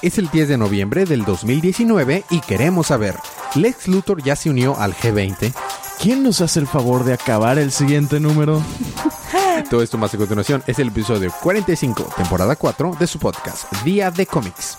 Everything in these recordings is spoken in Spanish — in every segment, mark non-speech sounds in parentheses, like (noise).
Es el 10 de noviembre del 2019 y queremos saber, ¿Lex Luthor ya se unió al G20? ¿Quién nos hace el favor de acabar el siguiente número? (laughs) Todo esto más a continuación es el episodio 45, temporada 4 de su podcast, Día de Cómics.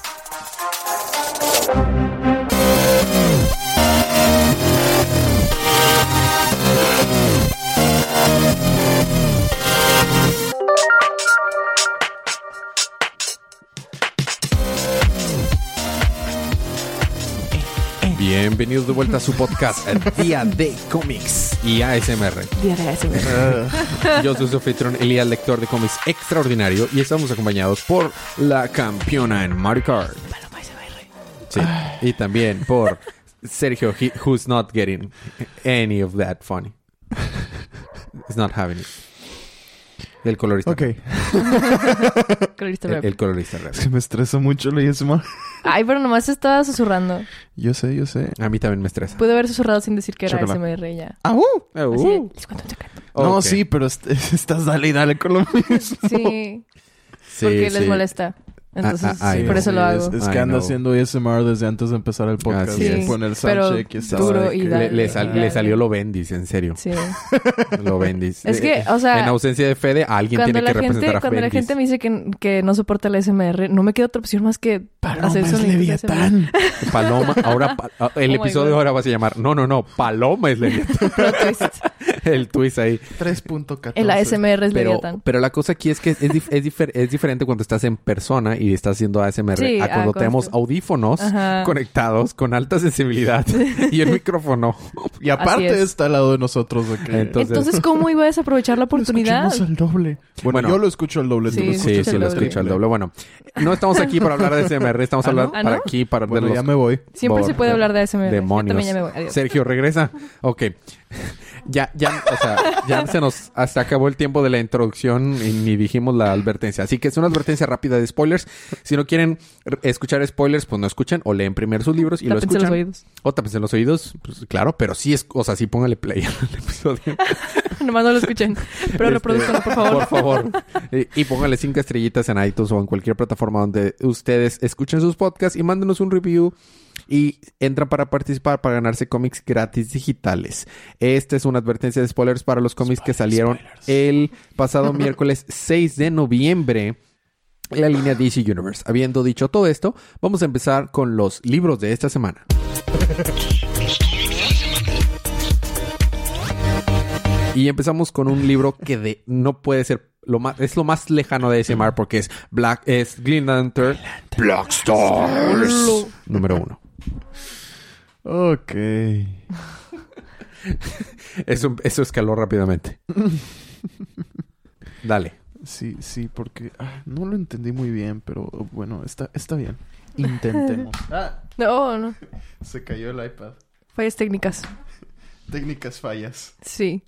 Bienvenidos de vuelta a su podcast, (laughs) Día de Cómics y ASMR. Día de ASMR. Yo soy su anfitrión Elías, lector de cómics extraordinario, y estamos acompañados por la campeona en Mario Kart. Paloma. Sí. Y también por Sergio, he- who's not getting any of that funny. He's not having it. El colorista. Ok. (laughs) Colorista El, rap. el colorista rap. Es que me estresa mucho la ASMR. Ay, pero nomás estaba susurrando. Yo sé, yo sé. A mí también me estresa. Pude haber susurrado sin decir que era Chócala. ASMR y ya. ¡Ah, uh! Uh, Así, les cuento un secreto. No, ok. sí, pero est- (laughs) estás dale y dale con lo mismo. Sí, Sí, porque les sí. molesta. Entonces, ah, ay, por eso lo hago. Es, es I que anda know. haciendo ASMR desde antes de empezar el podcast. Así es. pone el Pero soundcheck y duro y dale. Le, le sal- Dale. le salió lo bendis, en serio. Sí. (laughs) Lo bendis. Es que, o sea, en ausencia de Fede, alguien Cuando tiene la, que representar gente, a cuando la gente me dice que, que no soporta el SMR, no me queda otra opción más que Paloma hacer es ASMR. Leviatán. Paloma, ahora pa- (laughs) ah, el Oh episodio ahora va a llamar. No, no, no. Paloma es Leviatán. (laughs) El twist ahí. 3.14. El ASMR es Pero, Leviatán. pero la cosa aquí es que es, dif- es, difer- es diferente cuando estás en persona y estás haciendo ASMR Sí, a cuando tenemos audífonos Ajá. conectados con alta sensibilidad (laughs) y el micrófono. Y aparte es. está al lado de nosotros. Entonces- Entonces, (laughs) ¿cómo iba a desaprovechar la Lo oportunidad? escuchamos al doble. Bueno, Bueno. yo lo escucho al doble. Sí, lo sí, Sí, el lo escucho al doble. Bueno, no estamos aquí para hablar de SMR, estamos ¿Ah, hablando ¿Ah, para no? aquí para Bueno, de ya los me voy. Siempre Por- se puede hablar de ASMR. Yo demonios. también ya me voy. Adiós. Sergio, regresa. Ok. Ya, ya, o sea, ya se nos hasta acabó el tiempo de la introducción y ni dijimos la advertencia. Así que es una advertencia rápida de spoilers. Si no quieren escuchar spoilers, pues no escuchen o leen primero sus libros y lo Tápense escuchan. los oídos. O tápense en los oídos, pues claro, pero sí es, o sea, sí póngale play (laughs) al episodio. (laughs) Nomás no lo escuchen. Pero Este, reproduzcanlo, por favor. Por favor. y, y póngale cinco estrellitas en iTunes o en cualquier plataforma donde ustedes escuchen sus podcasts y mándenos un review. Y entran para participar para ganarse cómics gratis digitales. Esta es una advertencia de spoilers para los cómics que salieron el (laughs) pasado miércoles 6 de noviembre en la línea DC Universe. Habiendo dicho todo esto, vamos a empezar con los libros de esta semana. Y empezamos con un libro que de, no puede ser lo más, es lo más lejano de SMR porque es Black, es Green Lantern, Black Stars, número uno. Ok. Eso, eso escaló rápidamente. Dale. Sí, sí, porque ah, no lo entendí muy bien, pero bueno, está, está bien. Intentemos. (laughs) Ah, No, no. se cayó el iPad. Fallas técnicas. Técnicas fallas. Sí.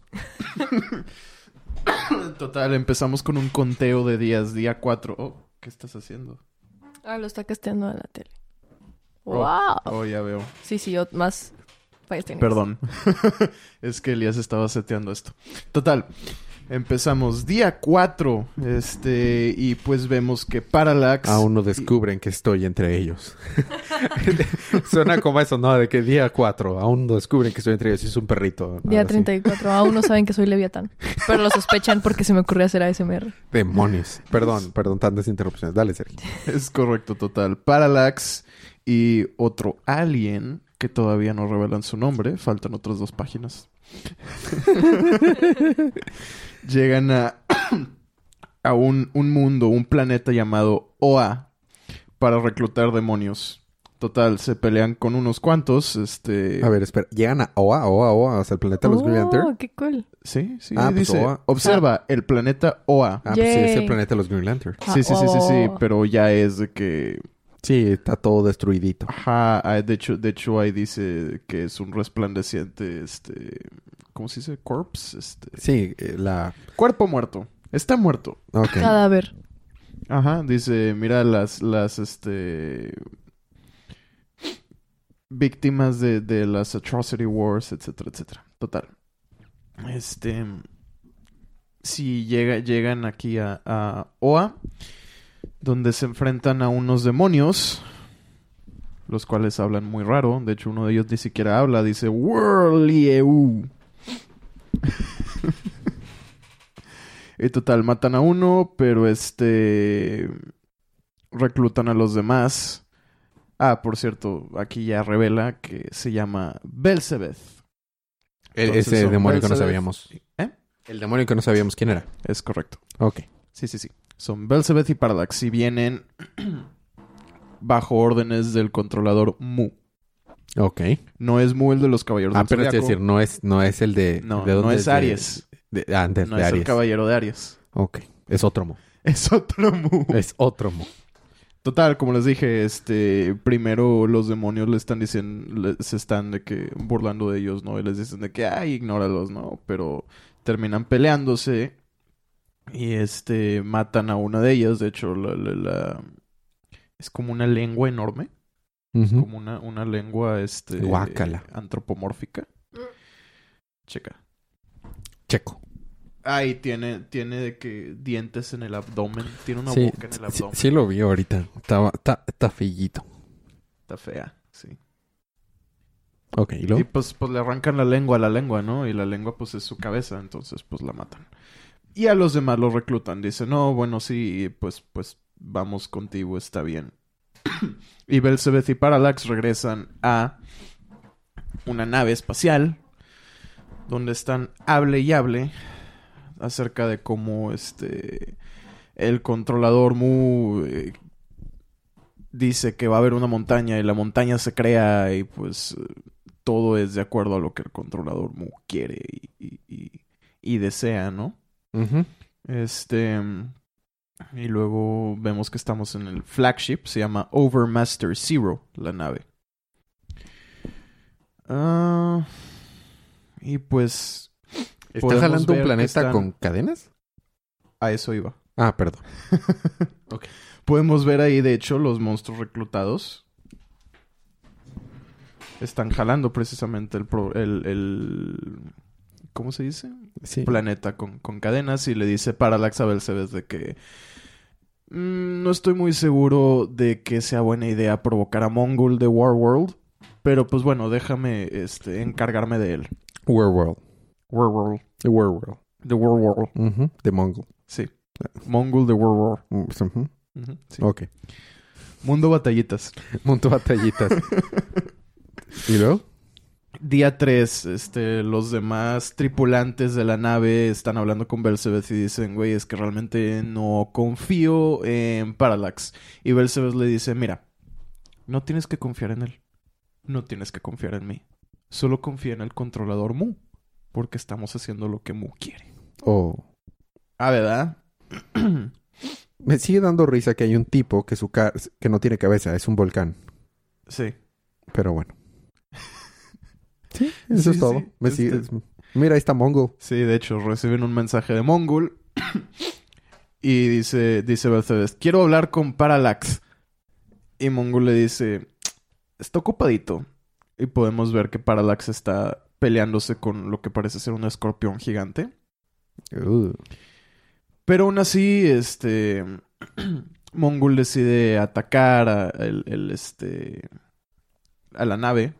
(coughs) Total, empezamos con un conteo de días. Día 4. Oh, ¿qué estás haciendo? Ah, lo está casteando a la tele. Oh, ¡Wow! Oh, ya veo. Sí, sí, yo más. Perdón. (laughs) es que Elías estaba seteando esto. Total. Empezamos día 4. Este, y pues vemos que Parallax. Aún no descubren que estoy entre ellos. (laughs) Suena como eso, ¿no? De que día 4, aún no descubren que estoy entre ellos. y Es un perrito. Día algo así. 34. Aún no saben que soy Leviatán. Pero lo sospechan porque se me ocurrió hacer ASMR. Demonios. Perdón, perdón, tantas interrupciones. Dale, Sergio. Es correcto, total. Parallax y otro alien que todavía no revelan su nombre. Faltan otras dos páginas. (laughs) Llegan a, (clears throat) a un, un mundo, un planeta llamado Oa para reclutar demonios. Total, se pelean con unos cuantos. Este. A ver, espera. Llegan a Oa, Oa, Oa, hasta el planeta de los Green Lantern. Oh, qué cool. Sí, sí. Ah, pues dice. Oa. Observa el planeta Oa. Ah, pues sí, es el Yay. planeta de los Green Lantern. Sí, sí, sí, sí, sí. Oh. Pero ya es de que Sí, está todo destruidito. Ajá, ah, de hecho, de hecho ahí dice que es un resplandeciente, este, ¿cómo se dice? Corpse, este, Sí, eh, la... cuerpo muerto, está muerto. Ok. Cadáver. Ajá, dice, mira las, las, este, víctimas de, de las atrocity wars, etcétera, etcétera. Total. Este, si llega, llegan aquí a, a Oa, donde se enfrentan a unos demonios los cuales hablan muy raro. De hecho, uno de ellos ni siquiera habla, dice Whirlieu. (laughs) y total, matan a uno, pero este reclutan a los demás. Ah, por cierto, aquí ya revela que se llama Belzebeth. El- Entonces ese demonio que no sabíamos. ¿Eh? El demonio que no sabíamos quién era. Es correcto. Ok. Sí, sí, sí. Son Belzebeth y Parallax y vienen (clears throat) bajo órdenes del controlador Mu. Ok. No es Mu el de los caballeros Ah, del pero es decir, no es, no es el de... No, ¿de dónde no es Aries. De, ah, de- No es el caballero de Aries. Ok. Es otro mo. Es otro Mu. Es otro mo. Total, como les dije, este, primero los demonios le están diciendo, le- se están de que burlando de ellos, ¿no? Y les dicen de que, ay, ignóralos, ¿no? Pero terminan peleándose y este, matan a una de ellas. De hecho, la, la- la- es como una lengua enorme, Ujú. como una, una lengua, este, Guácala. antropomórfica. Checa. Checo. Ay, tiene, tiene de que dientes en el abdomen, tiene una Sí, boca en el sí, abdomen. sí lo vi ahorita. Está, está fellito. Está fea, sí. Ok, ¿y luego? Y pues, pues le arrancan la lengua a la lengua, ¿no? Y la lengua pues es su cabeza, entonces pues la matan. Y a los demás los reclutan. Dice, no, bueno, sí, pues, pues vamos contigo, está bien. y Belzebeth y Parallax regresan a una nave espacial donde están hable y hable acerca de cómo este el controlador Mu eh, dice que va a haber una montaña y la montaña se crea y pues todo es de acuerdo a lo que el controlador Mu quiere y- y- y desea, ¿no? Este. Y luego vemos que estamos en el flagship. Se llama Overmaster Zero, la nave. Ah, y pues. ¿Está jalando un planeta están- con cadenas? A eso iba. Ah, perdón. (laughs) Podemos ver ahí, de hecho, los monstruos reclutados. Están jalando precisamente el. pro- el, el- ¿Cómo se dice? Sí. planeta con, con cadenas y le dice Parallax a Belzebeth de que "Mm, no estoy muy seguro de que sea buena idea provocar a Mongol de Warworld, pero pues bueno, déjame este encargarme de él. Werewolf. Warworld, Werewolf. de Warworld, Ujú. De Mongol. sí. Mongol de Warworld. Mm, ujú. Ujú, sí. Ok. Mundo batallitas. (laughs) Monto batallitas. (laughs) ¿Y luego? Día 3, este, los demás tripulantes de la nave están hablando con Belzebeth y dicen, güey, es que realmente no confío en Parallax. Y Belzebeth le dice, mira, no tienes que confiar en él. No tienes que confiar en mí. Solo confía en el controlador Mu. Porque estamos haciendo lo que Mu quiere. Oh. Ah, ¿verdad? (clears throat) Me sigue dando risa que hay un tipo que su que no tiene cabeza, es un volcán. sí. Pero bueno. Sí, eso Sí, es todo. sí, Me este- sigue- Mira, ahí está Mongol. Sí, de hecho, reciben un mensaje de Mongol. (coughs) y dice, dice Belzebeth, quiero hablar con Parallax. Y Mongol le dice, está ocupadito. Y podemos ver que Parallax está peleándose con lo que parece ser un escorpión gigante. Uh. Pero aún así, este... (coughs) Mongol decide atacar a, el, el, este, a la nave.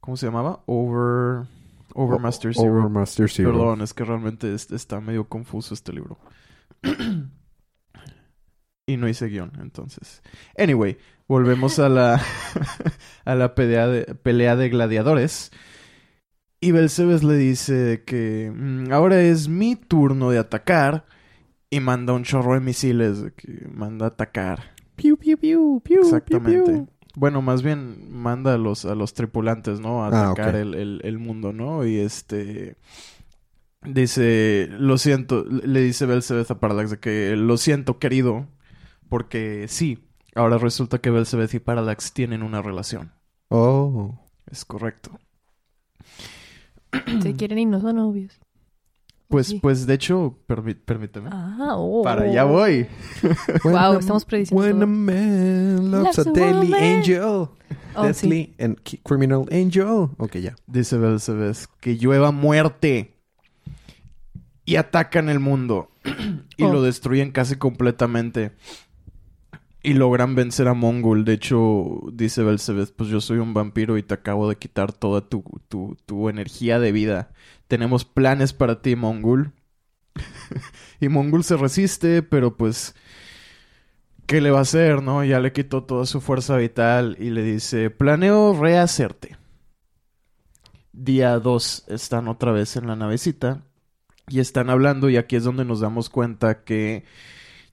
¿Cómo se llamaba? Over... Overmaster Zero. Overmaster Zero. Perdón, es que realmente es- está medio confuso este libro. (clears throat) y no hice guion, entonces. Anyway, volvemos a la, (laughs) a la pelea de, pelea de gladiadores. Y Belzebeth le dice que "Mm, ahora es mi turno de atacar. Y manda un chorro de misiles que manda a atacar. Piu, piu, piu, piu, Exactamente. piu, piu. Bueno, más bien manda a los, a los tripulantes, ¿no? A Ah, atacar el, el- el mundo, ¿no? Y este... Dice, lo siento, le dice Belzebeth a Parallax de que lo siento, querido, porque sí, ahora resulta que Belzebeth y Parallax tienen una relación. Oh. Es correcto. Se quieren y no son novios. Pues, Sí. pues, de hecho, permí- permíteme. Ah, oh. Para allá voy. (laughs) When Wow, a- estamos prediciendo When a man loves a deadly angel. Oh, sí. deadly and ki- criminal angel. Ok, ya. Dice Belzebeth, que llueva muerte. Y atacan el mundo. (clears throat) y Oh. lo destruyen casi completamente. Y logran vencer a Mongol. De hecho, dice Belzebeth, pues yo soy un vampiro y te acabo de quitar toda tu, tu, tu energía de vida. Tenemos planes para ti, Mongol. (laughs) y Mongol se resiste, pero pues... ¿Qué le va a hacer, no? Ya le quitó toda su fuerza vital y le dice, planeo rehacerte. Día 2 están otra vez en la navecita y están hablando y aquí es donde nos damos cuenta que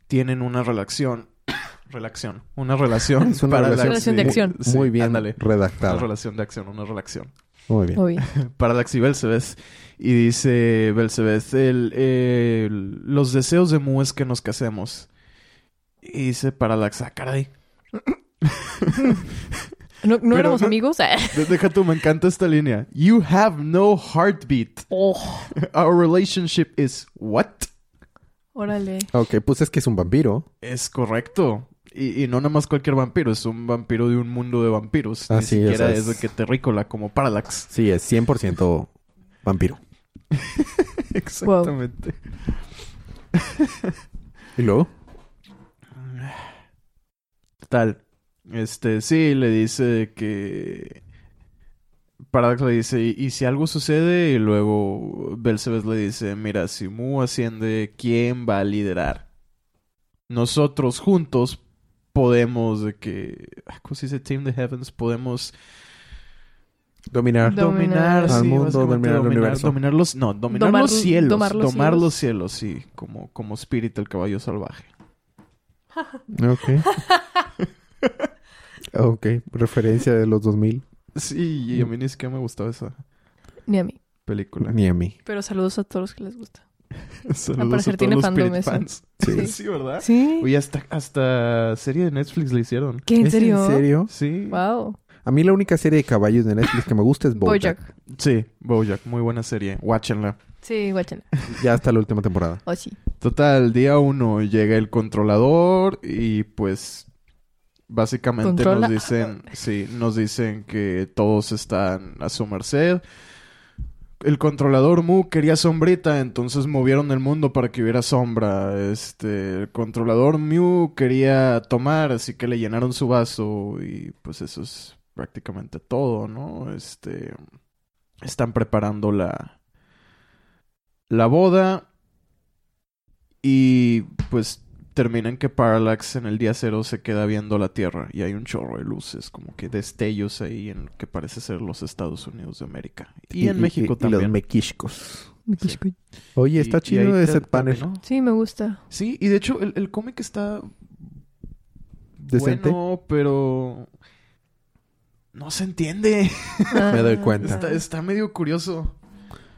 tienen una relación (coughs) relación, una relación Es una para relación, Relación de muy- acción. Sí, muy bien ándale. redactada. Una relación de acción, una relación. Muy bien. Obvio. (laughs) Parallax y Belzebeth. Y dice Belzebeth, el, el- los deseos de Mu es que nos casemos. Y dice Parallax, ah, caray. (laughs) ¿No, no Pero éramos no- amigos? De- Deja tú, me encanta esta línea. You have no heartbeat. Oh, Our relationship is what? órale. Ok, pues es que es un vampiro. Es correcto. Y, y no nada más cualquier vampiro, es un vampiro de un mundo de vampiros. Así Ni siquiera es. es de que terrícola como Parallax. Sí, es 100% vampiro. (laughs) Exactamente. ¿Y luego? Tal. Este, sí, le dice que. Parallax le dice, ¿y, y si algo sucede? Y luego Belzebeth le dice, mira, si Mu asciende, ¿quién va a liderar? Nosotros juntos podemos de que... ¿Cómo se dice? Team the Heavens, podemos Dominar. Do- dominar, Dominar. Al sí, mundo, básicamente dominar el dominar, universo. dominar los, no, dominar Domar- los cielos, domar domar los los, cielos. cielos, sí, como, como Spirit, el caballo salvaje. Ok. (laughs) ok, referencia de los 2000. Sí, y a mí ni siquiera me gustaba esa Ni a mí. película. Ni a mí. Pero saludos a todos los que les gusta. (laughs) Saludos parecer a todos tiene los fandom Spirit eso. fans. (laughs) Sí. Sí, ¿verdad? ¿Sí? Oye, hasta, hasta serie de Netflix le hicieron. ¿Qué? ¿En ¿Es serio? ¿En serio? Sí. Wow. A mí la única serie de caballos de Netflix que me gusta es Bojack. Bojack. Sí, Bojack, muy buena serie. Watchenla. Sí, guáchala. (laughs) Ya hasta la última temporada. Oh, sí. Total, día uno llega el controlador y pues básicamente Controla. nos dicen, sí, nos dicen que todos están a su merced. El controlador Mu quería sombrita, entonces movieron el mundo para que hubiera sombra. Este, el controlador Mu quería tomar, así que le llenaron su vaso y pues eso es prácticamente todo, ¿no? Este, están preparando la la boda y pues termina en que Parallax en el día cero se queda viendo la Tierra y hay un chorro de luces, como que destellos ahí en lo que parece ser los Estados Unidos de América. Y, en México y los también. mequishcos. Sí. Oye, está Y- y chido ese panel. terminó. Sí, me gusta. Sí, y de hecho el, el cómic está Decente. bueno, pero no se entiende. (laughs) Me doy Ah. cuenta. Está, está medio curioso.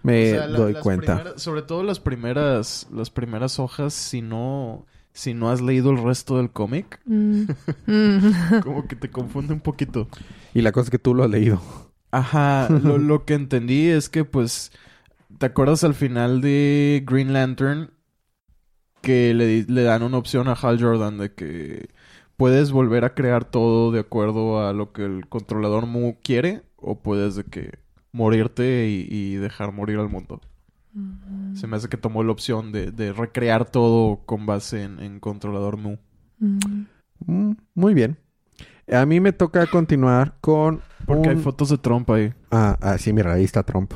Me O sea, la- doy cuenta. primeras- sobre todo las primeras, las primeras hojas, si no, si no has leído el resto del cómic, Mm. (laughs) Mm. (laughs) como que te confunde un poquito. Y la cosa es que tú lo has leído. Ajá, lo, lo que entendí es que pues, ¿te acuerdas al final de Green Lantern? Que le, dan una opción a Hal Jordan de que puedes volver a crear todo de acuerdo a lo que el controlador Mu quiere o puedes de que morirte y, y dejar morir al mundo. Se me hace que tomó la opción de, de recrear todo con base en, en controlador Mu. Mm. Mm, muy bien. A mí me toca continuar con... Porque hay fotos de Trump ahí. Ah, ah, sí, mira, ahí está Trump.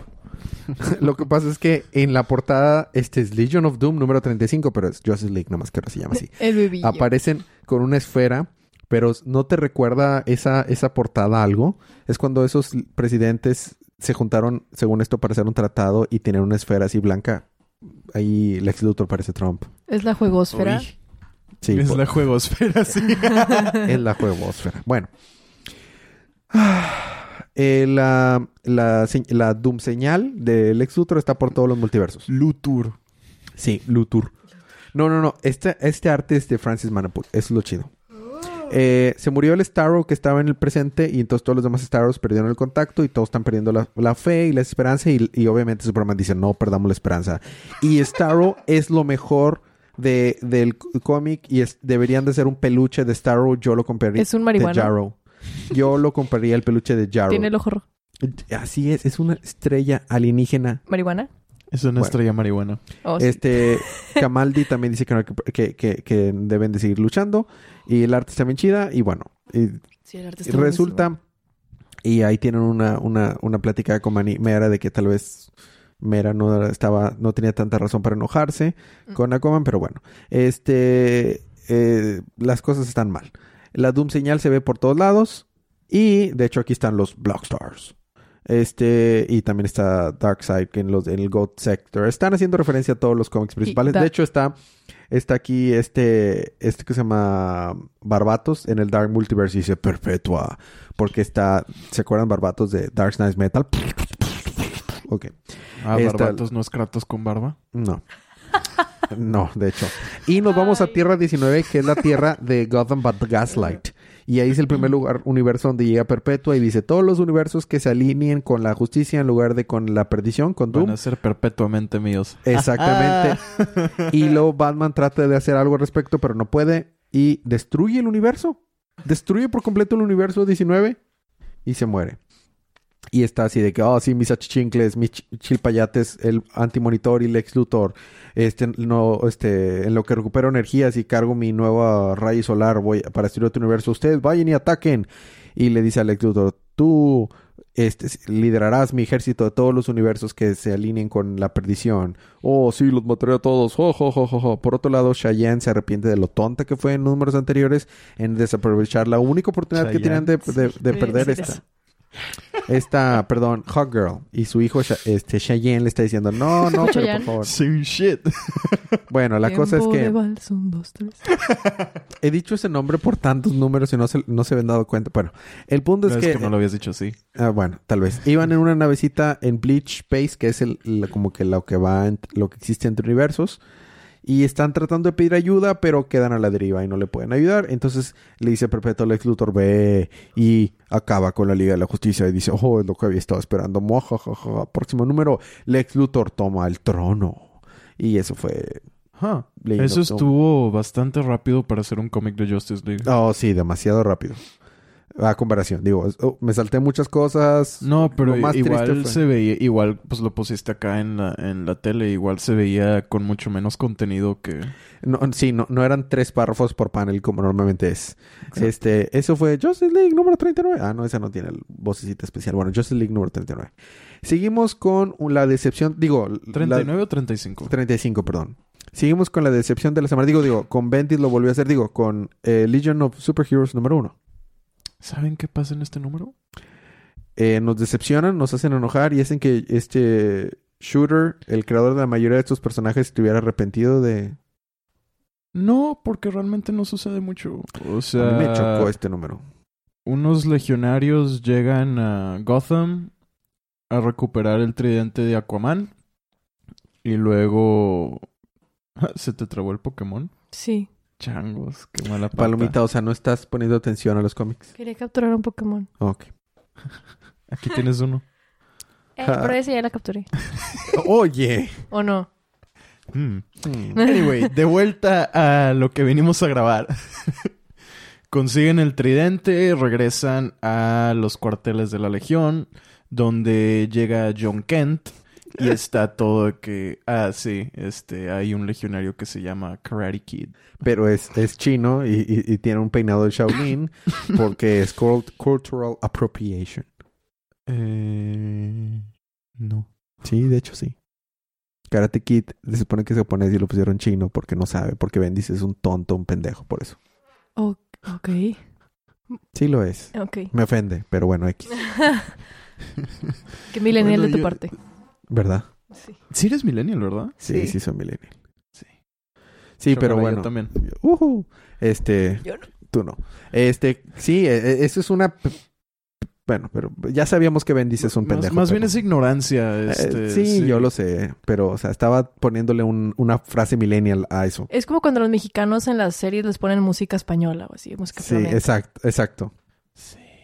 (laughs) Lo que pasa es que en la portada, este es Legion of Doom número 35, pero es Justice League, nomás que ahora se llama así. (laughs) El bebillo. Aparecen con una esfera, pero ¿no te recuerda esa, esa portada algo? Es cuando esos presidentes se juntaron, según esto, para hacer un tratado y tener una esfera así blanca. Ahí Lex Luthor parece Trump. Es la juegosfera. Uy, Sí, es por- la juegosfera, sí. (laughs) es la juegosfera. Bueno. (sighs) Eh, la, la, la Doom señal del Lex Luthor está por todos los multiversos. Luthor. Sí, Luthor. No, no, no. Este, este arte es de Francis Manapul. Eso es lo chido. Eh, se murió el Starro que estaba en el presente y entonces todos los demás Starros perdieron el contacto y todos están perdiendo la, la fe y la esperanza y, y obviamente Superman dice no perdamos la esperanza. Y Starro (laughs) es lo mejor de, del cómic y es- deberían de ser un peluche de Starro. Yo lo compraría. Es un de marihuana. Jarrow. Yo lo compraría el peluche de Jarrow. Tiene el ojo rojo. Así es, es una estrella alienígena ¿Marihuana? Es una Bueno. estrella marihuana. Oh, sí. Este, (laughs) Kamaldi también dice que, no- que, que, que deben de seguir luchando. Y el arte está bien chida. Y bueno, y Sí, el arte y está resulta... Y ahí tienen una, una, una plática con Mani- Mera de que tal vez Mera no estaba, no tenía tanta razón para enojarse Mm. con Aquaman, pero bueno. Este eh, las cosas están mal. La Doom señal se ve por todos lados. Y de hecho aquí están los Blockstars. Este, y también está Darkseid en los en el God Sector. Están haciendo referencia a todos los cómics principales. De hecho, está, está aquí este, este que se llama Barbatos en el Dark Multiverse y dice Perpetua. Porque está, ¿se acuerdan Barbatos de Dark Knight Metal? Ok. Ah, Esta- Barbatos no es Kratos con barba. No. No, de hecho. Y nos vamos a. Tierra 19, que es la tierra de Gotham but Gaslight. Y ahí es el primer lugar, universo donde llega Perpetua y dice todos los universos que se alineen con la justicia en lugar de con la perdición, con Van a ser perpetuamente míos. Exactamente. y luego Batman trata de hacer algo al respecto, pero no puede. Y destruye el universo. Destruye por completo el universo 19 y se muere. Y está así de que, oh, sí, mis achichincles, mis ch- chilpayates, el antimonitor y el ex Luthor. Este, no, este, en lo que recupero energías y cargo mi nueva rayo solar voy para destruir otro universo. Ustedes vayan y ataquen. Y le dice al ex Luthor, tú este, liderarás mi ejército de todos los universos que se alineen con la perdición. Oh, sí, los mataré a todos. Jo, jo, jo. Por otro lado, Cheyenne se arrepiente de lo tonta que fue en números anteriores en desaprovechar la única oportunidad que tenían de, de- de Sí, perder sí, esta. Esta, perdón, Hot Girl. Y su hijo, este, Cheyenne, le está diciendo, no, no, pero por favor. Same shit. Bueno, la cosa es que vals, un, dos, tres. (laughs) he dicho ese nombre por tantos números y no se, no se habían dado cuenta. Bueno, el punto No, es es que... que no lo habías dicho así. Ah, bueno, tal vez. Iban en una navecita en Bleach Space, que es el, la- como que lo que va, en- lo que existe entre universos. Y están tratando de pedir ayuda, pero quedan a la deriva y no le pueden ayudar. Entonces le dice Perpetuo Lex Luthor, ve y acaba con la Liga de la Justicia. Y dice, oh, es lo que había estado esperando. Mojajaja. Próximo número, Lex Luthor toma el trono. Y eso fue... Huh. Eso estuvo bastante rápido para hacer un cómic de Justice League. Oh, sí, demasiado rápido. A comparación, digo, oh, me salté muchas cosas. No, pero más igual se veía, igual pues lo pusiste acá en la, en la tele, igual se veía con mucho menos contenido que... No, sí, no, no eran tres párrafos por panel como normalmente es. Este, eso fue Justice League número 39. Ah, no, esa no tiene el vocecita especial. Bueno, Justice League número 39. Seguimos con la decepción, digo, la- ¿39 o 35? 35, perdón. Seguimos con la decepción de la semana. Digo, digo, con Bendis lo volvió a hacer, digo, con eh, Legion of Superheroes número 1. ¿Saben qué pasa en este número? Eh, nos decepcionan, nos hacen enojar y hacen que este Shooter, el creador de la mayoría de estos personajes, estuviera arrepentido de... No, porque realmente no sucede mucho. O sea, A mí me chocó este número. unos legionarios llegan a Gotham a recuperar el tridente de Aquaman y luego (laughs) se te trabó el Pokémon. Sí. Changos, qué mala pata. Palomita, o sea, no estás poniendo atención a los cómics. Quería capturar un Pokémon. Ok. (laughs) Aquí tienes uno. Eh, pero ese ya la capturé. (laughs) Oye. ¿O no? Hmm. Hmm. (laughs) Anyway, de vuelta a lo que venimos a grabar. Consiguen el tridente, regresan a los cuarteles de la Legión, donde llega John Kent y está todo que, ah, sí, este, hay un legionario que se llama Karate Kid. Pero es, es chino y, y- y tiene un peinado de Shaolin (laughs) porque es cult- cultural appropriation. Eh, no. Sí, de hecho sí. Karate Kid se supone que es japonés y lo pusieron chino porque no sabe, porque Bendis es un tonto, un pendejo, por eso. Ok. Sí lo es. Ok. Me ofende, pero bueno, X. (laughs) Qué millennial Bueno, de tu yo- parte. ¿Verdad? Sí. Sí eres millennial, ¿verdad? Sí, sí, Sí. son millennial. Sí. Sí, pero bueno. Yo también. Ujú. Este, Yo no. tú no. Este, sí, e- e- eso es una bueno, pero ya sabíamos que Bendis es un pendejo. Más, bien pero- es ignorancia. Eh, Este, sí, yo lo sé, pero o sea, estaba poniéndole un- una frase millennial a eso. Es como cuando los mexicanos en las series les ponen música española o así, música Sí, flamenca. exacto, exacto.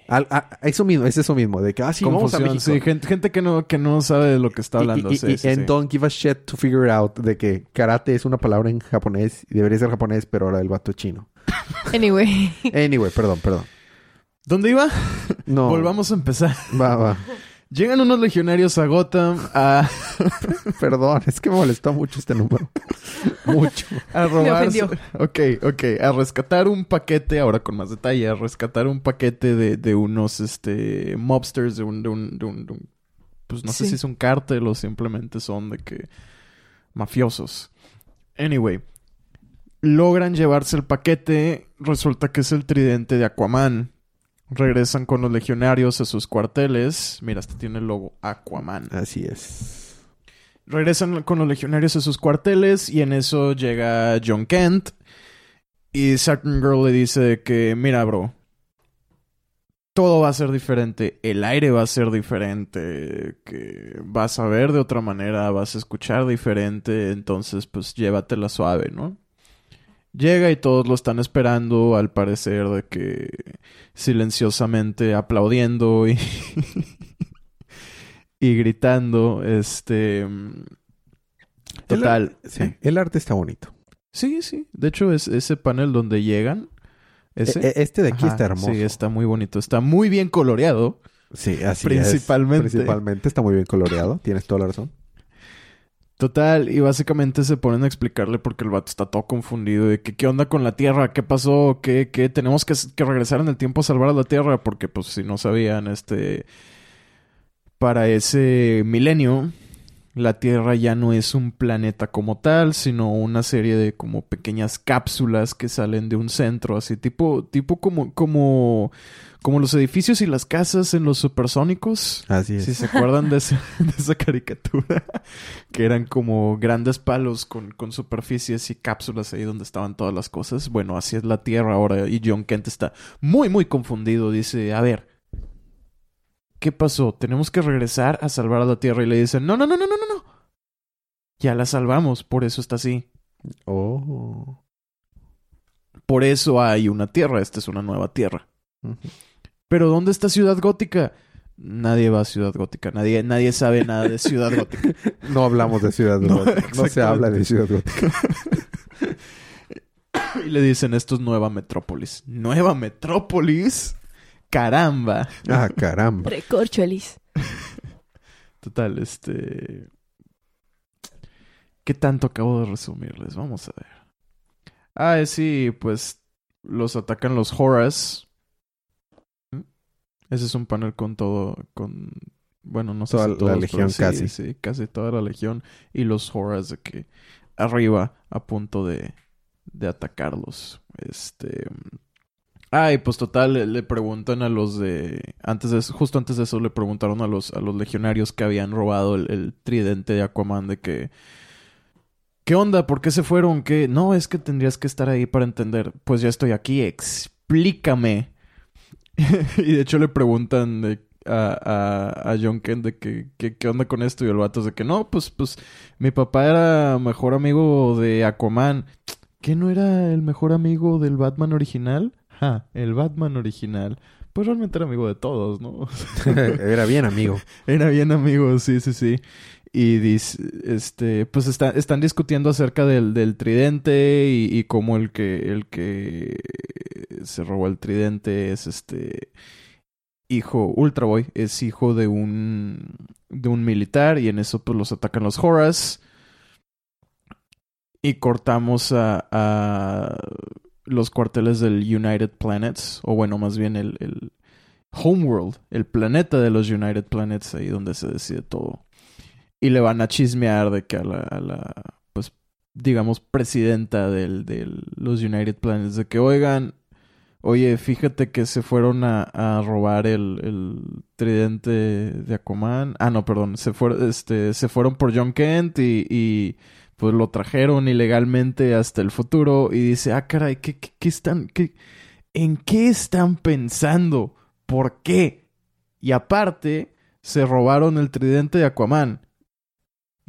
Al- a- eso mismo, es eso mismo, de que, ah, sí, vamos a México. sí, gente, gente que no, que no sabe de lo que está hablando. Y, y, sí, y- sí, and sí. don't give a shit to figure out de que karate es una palabra en japonés y debería ser japonés, pero ahora el vato es chino. (laughs) Anyway. Anyway, perdón, perdón. ¿Dónde iba? No. Volvamos a empezar. Va, va. Llegan unos legionarios a Gotham a, (laughs) Perdón, es que me molestó mucho este número. (laughs) mucho. a robar. Ok, ok. A rescatar un paquete, ahora con más detalle, a rescatar un paquete de, de unos este mobsters, de un, de un, de un- de un- pues no sé si es un cártel o simplemente son de que mafiosos. Anyway, logran llevarse el paquete. Resulta que es el tridente de Aquaman. Regresan con los legionarios a sus cuarteles. Mira, este tiene el logo Aquaman. Así es. Regresan con los legionarios a sus cuarteles y en eso llega John Kent y Saturn Girl le dice que, mira, bro, todo va a ser diferente, el aire va a ser diferente, que vas a ver de otra manera, vas a escuchar diferente, entonces pues llévatela suave, ¿no? Llega y todos lo están esperando, al parecer de que silenciosamente aplaudiendo y, (laughs) y gritando, este... Total. Sí, el arte está bonito. Sí, sí. De hecho, es ese panel donde llegan. Ese. E- e- Este de aquí Ajá, está hermoso. Sí, está muy bonito. Está muy bien coloreado. Sí, así Principalmente. es. Principalmente está muy bien coloreado. Tienes toda la razón. Total, y básicamente se ponen a explicarle porque el vato está todo confundido de que qué onda con la Tierra, qué pasó, qué, qué, tenemos que, que regresar en el tiempo a salvar a la Tierra, porque pues si no sabían, este, para ese milenio, la Tierra ya no es un planeta como tal, sino una serie de como pequeñas cápsulas que salen de un centro, así tipo, tipo como, como, como los edificios y las casas en los supersónicos. Así es. Si se acuerdan de, ese- (laughs) de esa caricatura, (laughs) que eran como grandes palos con, con superficies y cápsulas ahí donde estaban todas las cosas. Bueno, así es la Tierra ahora y John Kent está muy, muy confundido. Dice, a ver, ¿qué pasó? Tenemos que regresar a salvar a la Tierra. Y le dicen, no, no, no, no, no, no, no. Ya la salvamos, por eso está así. Oh. Por eso hay una Tierra, esta es una nueva Tierra. Ujú. Pero ¿dónde está Ciudad Gótica? Nadie va a Ciudad Gótica, nadie, nadie sabe nada de Ciudad Gótica. (laughs) No hablamos de Ciudad (laughs) No, Gótica. No, se habla de Ciudad Gótica. (laughs) Y le dicen, esto es Nueva Metrópolis. ¿Nueva Metrópolis? Caramba. Ah, caramba. Recorcholis. Total, este... ¿Qué tanto acabo de resumirles? Vamos a ver. Ah, sí, pues los atacan los Horas. Ese es un panel con todo, con... Bueno, no sé Toda si la todos, legión sí, casi. Sí, casi toda la legión. Y los Horas de que arriba a punto de, de atacarlos. Este... Ah, y pues total, le, le preguntan a los de... Antes de justo antes de eso le preguntaron a los, a los legionarios que habían robado el, el tridente de Aquaman de que... ¿Qué onda? ¿Por qué se fueron? ¿Qué? No, es que tendrías que estar ahí para entender. Pues ya estoy aquí, explícame. (laughs) y de hecho le preguntan de- a, a, a John Kent de que, que- qué onda con esto y el vato es de que no, pues, pues mi papá era mejor amigo de Aquaman. ¿Qué no era el mejor amigo del Batman original? Ja, el Batman original. Pues realmente era amigo de todos, ¿no? (laughs) (laughs) Era bien, amigo. Era bien amigo, sí, sí, sí. Y dice, este, pues está- están discutiendo acerca del, del tridente y, y cómo el que, el que se robó el tridente es este hijo, Ultra Boy, es hijo de un, de un militar y en eso pues los atacan los Horas. Y cortamos a, a los cuarteles del United Planets, o bueno, más bien el, el Homeworld, el planeta de los United Planets, ahí donde se decide todo. Y le van a chismear de que a la, a la pues, digamos, presidenta del, de los United Planets, de que, oigan, oye, fíjate que se fueron a, a robar el, el tridente de Aquaman. Ah, no, perdón, se, fueron este, se fueron por John Kent y, y pues lo trajeron ilegalmente hasta el futuro. Y dice, ah, caray, ¿qué, qué, qué están, qué, ¿en qué están pensando? ¿Por qué? Y aparte, se robaron el tridente de Aquaman.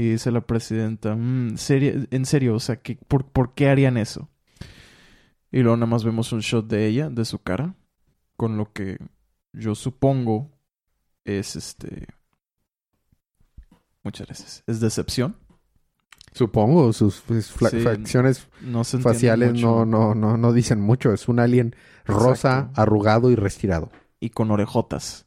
Y dice la presidenta, "Mm, serio- en serio, o sea, ¿qué- por, ¿por qué harían eso? Y luego nada más vemos un shot de ella, de su cara, con lo que yo supongo es este... Muchas gracias. ¿Es decepción? Supongo, sus Sí, facciones No faciales mucho. no, no, no, no dicen mucho. Es un alien rosa, Exacto. arrugado y retirado. Y con orejotas.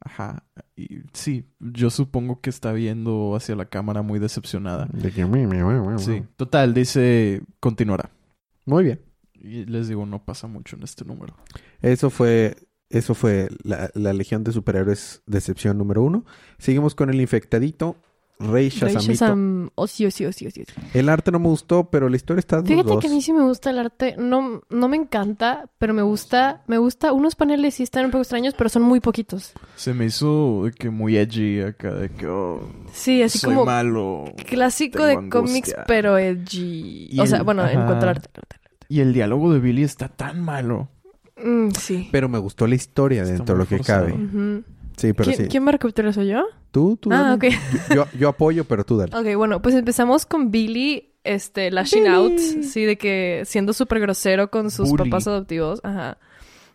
Ajá. Y sí, yo supongo que está viendo hacia la cámara muy decepcionada. De que, "Mi, mi, mi, mi, Sí. mi". Total, dice, continuará. Muy bien. Y les digo, no pasa mucho en este número. Eso fue, eso fue la, la Legión de Superhéroes decepción número uno. Seguimos con el infectadito, Rey Rey Shazamito. Shazam. Oh, sí, oh, sí, oh, sí, oh, sí. El arte no me gustó, pero la historia está Fíjate dos. que a mí sí me gusta el arte. No, no me encanta, pero me gusta. Me gusta. Unos paneles sí están un poco extraños, pero son muy poquitos. Se me hizo de que muy edgy acá, de que, oh, Sí, así soy como malo. clásico de cómics, pero edgy. Y o sea, el- bueno, en ajá. cuanto al arte. Y el diálogo de Billy está tan malo. Mm, sí. Pero me gustó la historia Está dentro de lo que forzado. cabe. Ujú. Sí, pero ¿Quién, sí. ¿Quién va a recapitular eso yo? Tú, tú. Ah, dale. ok. Yo, yo apoyo, pero tú dale. Ok, bueno, pues empezamos con Billy, este, lashing Billy. out, sí, de que siendo súper grosero con sus Bully. papás adoptivos, ajá.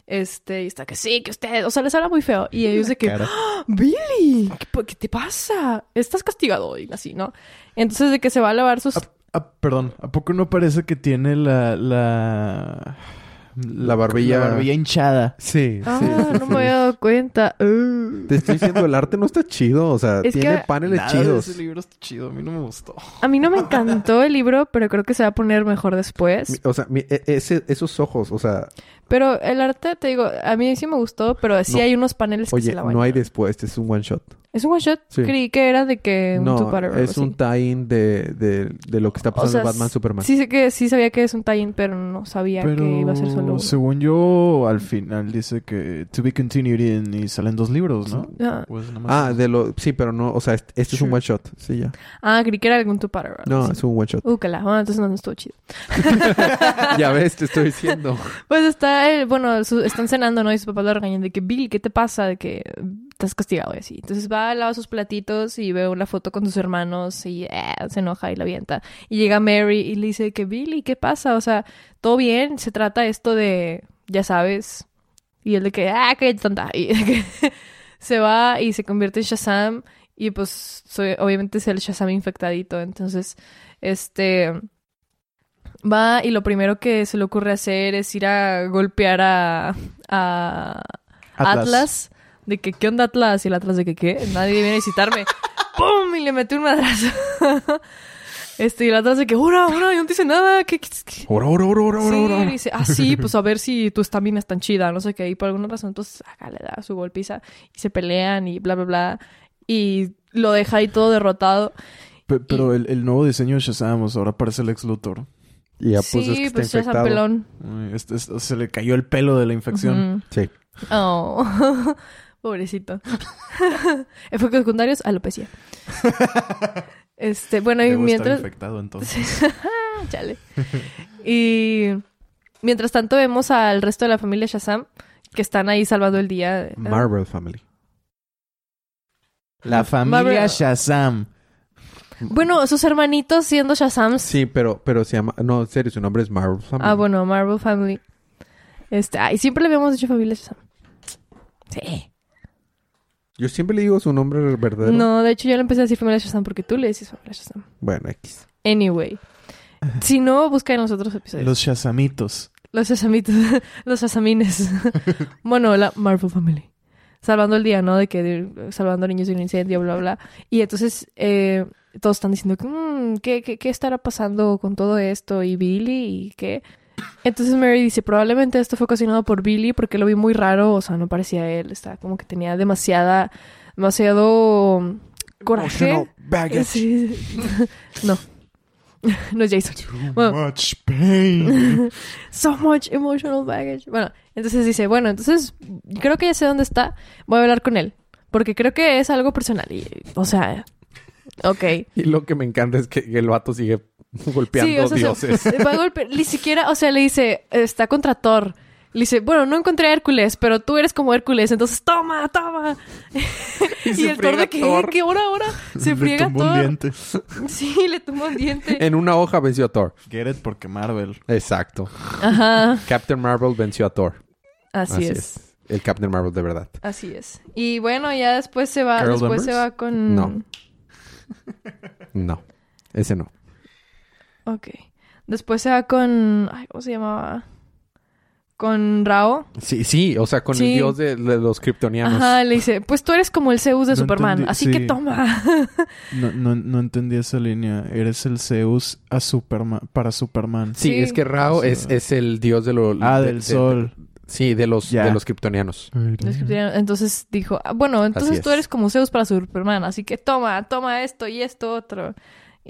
Este, y está que sí, que usted, o sea, les habla muy feo. Y ellos de que. "¡Ah, Billy, ¿qué, te pasa? Estás castigado y así, ¿no? Entonces de que se va a lavar sus... Ah, perdón, ¿a poco no parece que tiene la... La, La barbilla- La barbilla hinchada. Sí, Ah, sí, sí, no sí. me había dado cuenta. Uh. Te estoy diciendo, el arte no está chido. O sea, Es tiene que- paneles Nada de chidos. ese libro está chido, a mí no me gustó. A mí no me encantó el libro, pero creo que se va a poner mejor después. O sea, mi- e- ese, esos ojos, o sea, Pero el arte, te digo, a mí sí me gustó, pero sí No. hay unos paneles que oye, se la van no hay después, es un one shot. ¿Es un one shot? Sí. Creí que era de que un no, es un tie-in de, de, de lo que está O pasando sea, en Batman Superman. Sí sé que sí sabía que es un tie-in, pero no sabía Pero que iba a ser solo uno. según yo, al final dice que to be continued in y salen dos libros, ¿no? Ah, ¿O es nada más Ah, de lo... Sí, pero no... O sea, este, este es un one shot. Sí, ya. Ah, creí que era algún two-parter. o algo No, es un one shot. Uh, que la- bueno, entonces no, no estuvo chido. (laughs) ya ves, te estoy diciendo. (laughs) Pues está, el, bueno, su- están cenando, ¿no? Y sus papás lo regañan de que, Bill, ¿qué te pasa? De que estás castigado y así. Entonces va, lava sus platitos y ve una foto con sus hermanos y eh, se enoja y la avienta. Y llega Mary y le dice que, Billy, ¿qué pasa? O sea, ¿todo bien? Se trata esto de, ya sabes. Y él de que, ah, qué tonta. (laughs) Y de que se va y se convierte en Shazam. Y pues, soy- obviamente es el Shazam infectadito. Entonces, este va y lo primero que se le ocurre hacer es ir a golpear a, a Atlas. De que, ¿qué onda Atlas? Y el Atlas de que, ¿qué? Nadie viene a visitarme. (laughs) ¡Pum! Y le mete un madrazo. (laughs) este, y el Atlas de que, ¡Hora, hora! Yo no te hice nada. ¿Qué, qué, qué? Ora, ora, ora, ora, ora, Sí, ora. y dice, ah, sí, (laughs) pues a ver si tu estamina es tan chida, no sé qué. Y por alguna razón, pues, acá le da su golpiza. Y se pelean y bla, bla, bla. Y lo deja ahí todo derrotado. Pe- pero el, el nuevo diseño de Shazam, ahora parece el ex Luthor. Y ya pues sí, es que está pues ya infectado. pelón. Ay, este- este- se le cayó el pelo de la infección. Sí. Oh, pobrecito. (laughs) Efectos secundarios, alopecia. (laughs) Este, bueno, y Debo estar mientras... infectado entonces. (laughs) Chale. Y mientras tanto vemos al resto de la familia Shazam que están ahí salvando el día. Marvel Family. La familia Marvel- Shazam. Bueno, sus hermanitos siendo Shazams. Sí, pero, pero se llama... No, en serio, su nombre es Marvel Family. Ah, bueno, Marvel Family. Este, ay, siempre le habíamos dicho familia Shazam. Sí. Yo siempre le digo su nombre verdadero. No, de hecho yo le empecé a decir familia Shazam porque tú le dices familia Shazam. Bueno, X. Anyway. Si no, busca en los otros episodios. Los Shazamitos. Los Shazamitos. (laughs) los Shazamines. (laughs) bueno, la Marvel Family. Salvando el día, ¿no? De que de- salvando niños de un incendio, bla, bla. Y entonces eh, todos están diciendo, que, "Mm, ¿qué, qué, qué estará pasando con todo esto? ¿Y Billy? ¿Y qué? Entonces Mary dice, probablemente esto fue ocasionado por Billy porque lo vi muy raro, o sea, no parecía él, estaba como que tenía demasiada, demasiado coraje. Emotional baggage. Sí. (laughs) no, (laughs) no es Jason. Bueno. Much pain. (laughs) So much emotional baggage. Bueno, entonces dice, bueno, entonces creo que ya sé dónde está, voy a hablar con él, porque creo que es algo personal y, o sea, ok. Y lo que me encanta es que el vato sigue (laughs) golpeando Sí, o sea, dioses. se- (laughs) va a golpear, ni siquiera, o sea, le dice, está contra Thor. Le dice, bueno, no encontré a Hércules, pero tú eres como Hércules, entonces toma, toma. (laughs) Y el Thor de que. ¿qué hora, ahora? Se Le friega tumbó un Thor. diente. Sí, le tumbó un diente. En una hoja venció a Thor. Get it porque Marvel. Exacto. Ajá, Captain Marvel venció a Thor. así, es. El Captain Marvel de verdad. Así es. Y bueno, ya después se va, Carol después se va con... No. No. Ese no. Ok. Después se va con... Ay, ¿cómo se llamaba? con Rao. Sí, sí, o sea, con Sí. el dios de, de los kryptonianos. Ajá, le dice, pues tú eres como el Zeus de No Superman, entendí, así sí. que toma. (laughs) No, no, no entendí esa línea. Eres el Zeus a Superman, para Superman. Sí, Sí. es que Rao O sea- es, es el dios de los... Ah, de- del de- sol. sí, de los, Ya. de los kryptonianos. Entonces dijo, "Ah, bueno, entonces es. tú eres como Zeus para Superman, así que toma, toma esto y esto otro.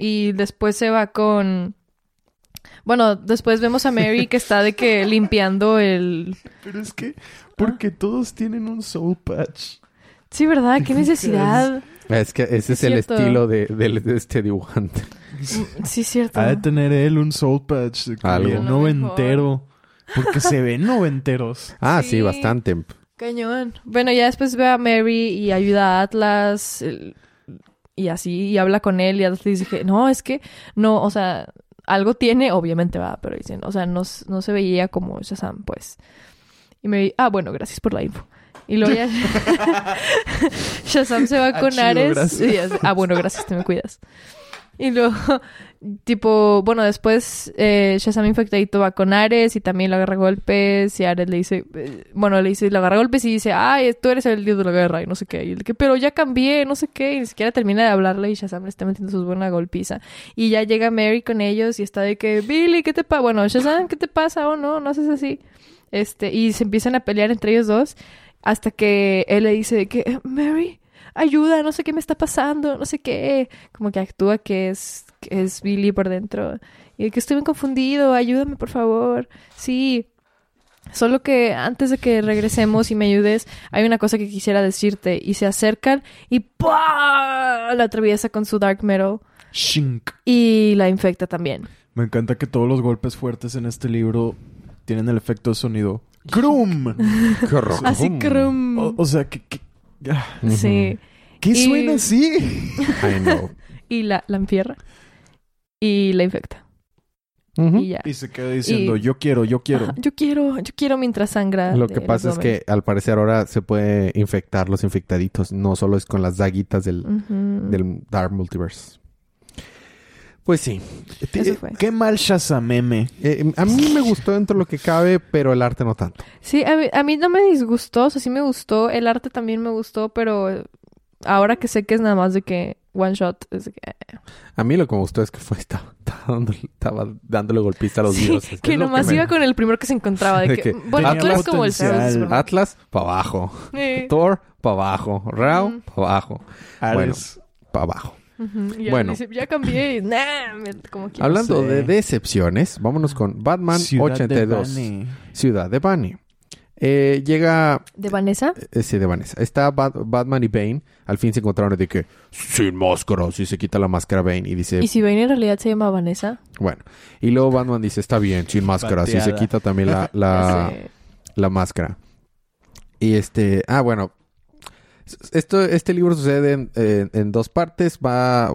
Y después se va con... Bueno, después vemos a Mary que está de que (laughs) limpiando el... Pero es que, porque todos tienen un soul patch. Sí, ¿verdad? ¿Qué necesidad? Es que ese es, Es el estilo de, de- de este dibujante. Mm, Sí, cierto. Ha de tener él un soul patch. de Algo. noventero. Porque se ven noventeros. (laughs) Ah, sí, Sí. bastante. Cañón. Bueno, ya después ve a Mary y ayuda a Atlas el- y así, y habla con él y Atlas le dice, no, es que no, o sea, algo tiene, obviamente va, pero dicen, o sea, no, no se veía como Shazam, pues. Y Mary, ah, bueno, gracias por la info. Y luego ya (laughs) (laughs) Shazam se va Ah, con Ares. y ya- ah, bueno, gracias, te me cuidas. Y luego, (laughs) tipo, bueno, después eh, Shazam infectadito va con Ares y también le agarra golpes y Ares le dice, eh, bueno, le dice, le agarra golpes y dice, ay, tú eres el dios de la guerra y no sé qué. Y él, que, pero ya cambié, no sé qué. Y ni siquiera termina de hablarle y Shazam le está metiendo sus buena golpiza. Y ya llega Mary con ellos y está de que, Billy, ¿qué te pasa? Bueno, Shazam, ¿qué te pasa? Oh, no, no haces así. Este, y se empiezan a pelear entre ellos dos hasta que él le dice de que, "Eh, Mary, ayuda, no sé qué me está pasando, no sé qué. Como que actúa que es, que es Billy por dentro. Y que estoy bien confundido, ayúdame por favor. Sí. Solo que antes de que regresemos y me ayudes, hay una cosa que quisiera decirte. Y se acercan y ¡pua! la atraviesa con su Dark Metal Shink. y la infecta también. Me encanta que todos los golpes fuertes en este libro tienen el efecto de sonido. ¡Krum! Qué horror. Así crum. O, o sea, que... (laughs) Sí. ¿Qué Y- suena así? (laughs) I know. Y la, la enfierra. Y la infecta. Y ya. Y se queda diciendo, Y- yo quiero, yo quiero. Ajá, yo quiero, yo quiero mientras sangra. Lo que pasa es que al parecer ahora se puede infectar los infectaditos. No solo es con las daguitas del, del Dark Multiverse. Pues sí. Eso fue. Qué mal Shazameme. Eh, a mí me gustó dentro de lo que cabe, pero el arte no tanto. Sí, a mí, a mí no me disgustó, o sea, sí me gustó. El arte también me gustó, pero ahora que sé que es nada más de que one shot, es que... eh, A mí lo que me gustó es que fue estaba, estaba dándole, estaba dándole golpista a los sí, dioses. que nomás me- iba con el primero que se encontraba. De, (laughs) De que, que bueno, tú tenía eres como el. Superman. Atlas, para abajo. Sí. Thor, para abajo. Rao, Ujú. para abajo. Ares. Para abajo. Ya Bueno. dice, ya cambié. y, nah, me- como que... Hablando sé. de decepciones, vámonos con Batman Ciudad de 82. Bane. Ciudad de Bani. Eh, llega ¿De Vanessa? Eh, sí, de Vanessa. Está Bat- Batman y Bane. Al fin se encontraron de que sin máscaras y se quita la máscara Bane y dice, ¿Y si Bane en realidad se llama Vanessa? bueno. Y luego Batman dice, está bien, sin máscaras y se quita también la, (laughs) la máscara. Y este, ah, bueno. Esto, este libro sucede en, en- dos partes. Va,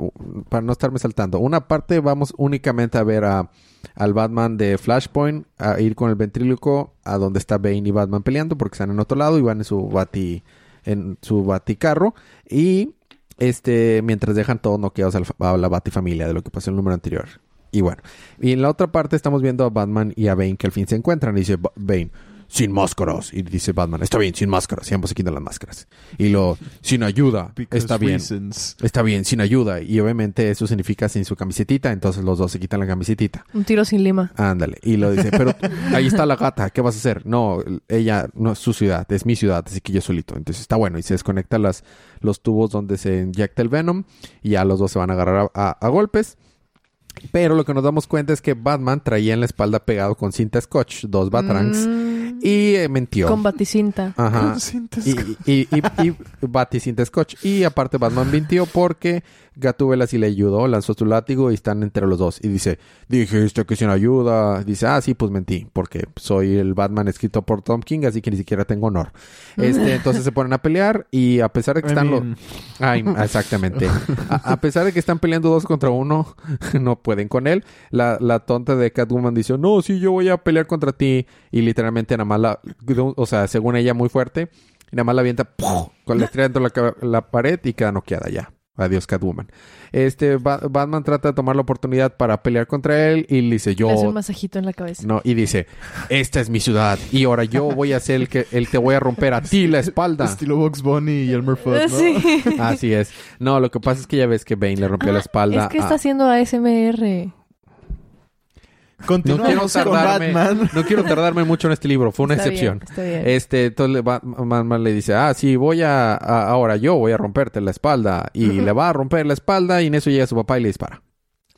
para no estarme saltando. Una parte vamos únicamente a ver a, al Batman de Flashpoint, a ir con el ventríloco a donde está Bane y Batman peleando, porque están en otro lado y van en su bati, en su baticarro. Y este, mientras dejan todos noqueados a la batifamilia de lo que pasó en el número anterior. Y bueno, y en la otra parte estamos viendo a Batman y a Bane que al fin se encuentran. Y dice Ba- Bane, sin máscaras. Y dice Batman, está bien, sin máscaras. Y ambos se quitan las máscaras. Y lo, sin ayuda, Because está bien. reasons. Está bien, sin ayuda. Y obviamente eso significa sin su camisetita. Entonces los dos se quitan la camisetita. Un tiro sin lima. Ándale. Y lo dice, pero ahí está la gata, ¿qué vas a hacer? No, ella no es su ciudad, es mi ciudad, así que yo solito. Entonces está bueno. Y se desconecta las, los tubos donde se inyecta el Venom. Y ya los dos se van a agarrar a, a- a golpes. Pero lo que nos damos cuenta es que Batman traía en la espalda pegado con cinta scotch dos Batarangs. Mm, Y eh, mintió. Con baticinta. Ajá. Con cintas- Y, y, y, y Baticinta Scotch. Y aparte Batman mintió porque Gatúbela sí le ayudó, lanzó su látigo y están entre los dos. Y dice, dijiste que sin ayuda. Dice, ah, sí, pues mentí, porque soy el Batman escrito por Tom King, así que ni siquiera tengo honor. Este, (laughs) entonces se ponen a pelear y a pesar de que I están los... Ay, exactamente. A, a pesar de que están peleando dos contra uno, (laughs) no pueden con él. La, la tonta de Catwoman dice, no, sí, yo voy a pelear contra ti. Y literalmente nada más la... O sea, según ella, muy fuerte. Y nada más la avienta con la estrella dentro de la, la pared y queda noqueada ya. Adiós, Catwoman. Este, Ba- Batman trata de tomar la oportunidad para pelear contra él y le dice, yo... Le hace un masajito en la cabeza. No, y dice, esta es mi ciudad y ahora yo voy a ser el que el te voy a romper a ti la espalda. Estilo Box Bunny y Elmer Fudd, ¿no? Sí. Así es. No, lo que pasa es que ya ves que Bane le rompió la espalda. Es que a- está haciendo ASMR. No quiero Continuamos con tardarme. Batman. No quiero tardarme mucho en este libro. Fue una Está excepción. bien, está bien. Este, entonces Batman le dice, ah, sí, voy a, a- ahora yo voy a romperte la espalda. Y le va a romper la espalda y en eso llega su papá y le dispara.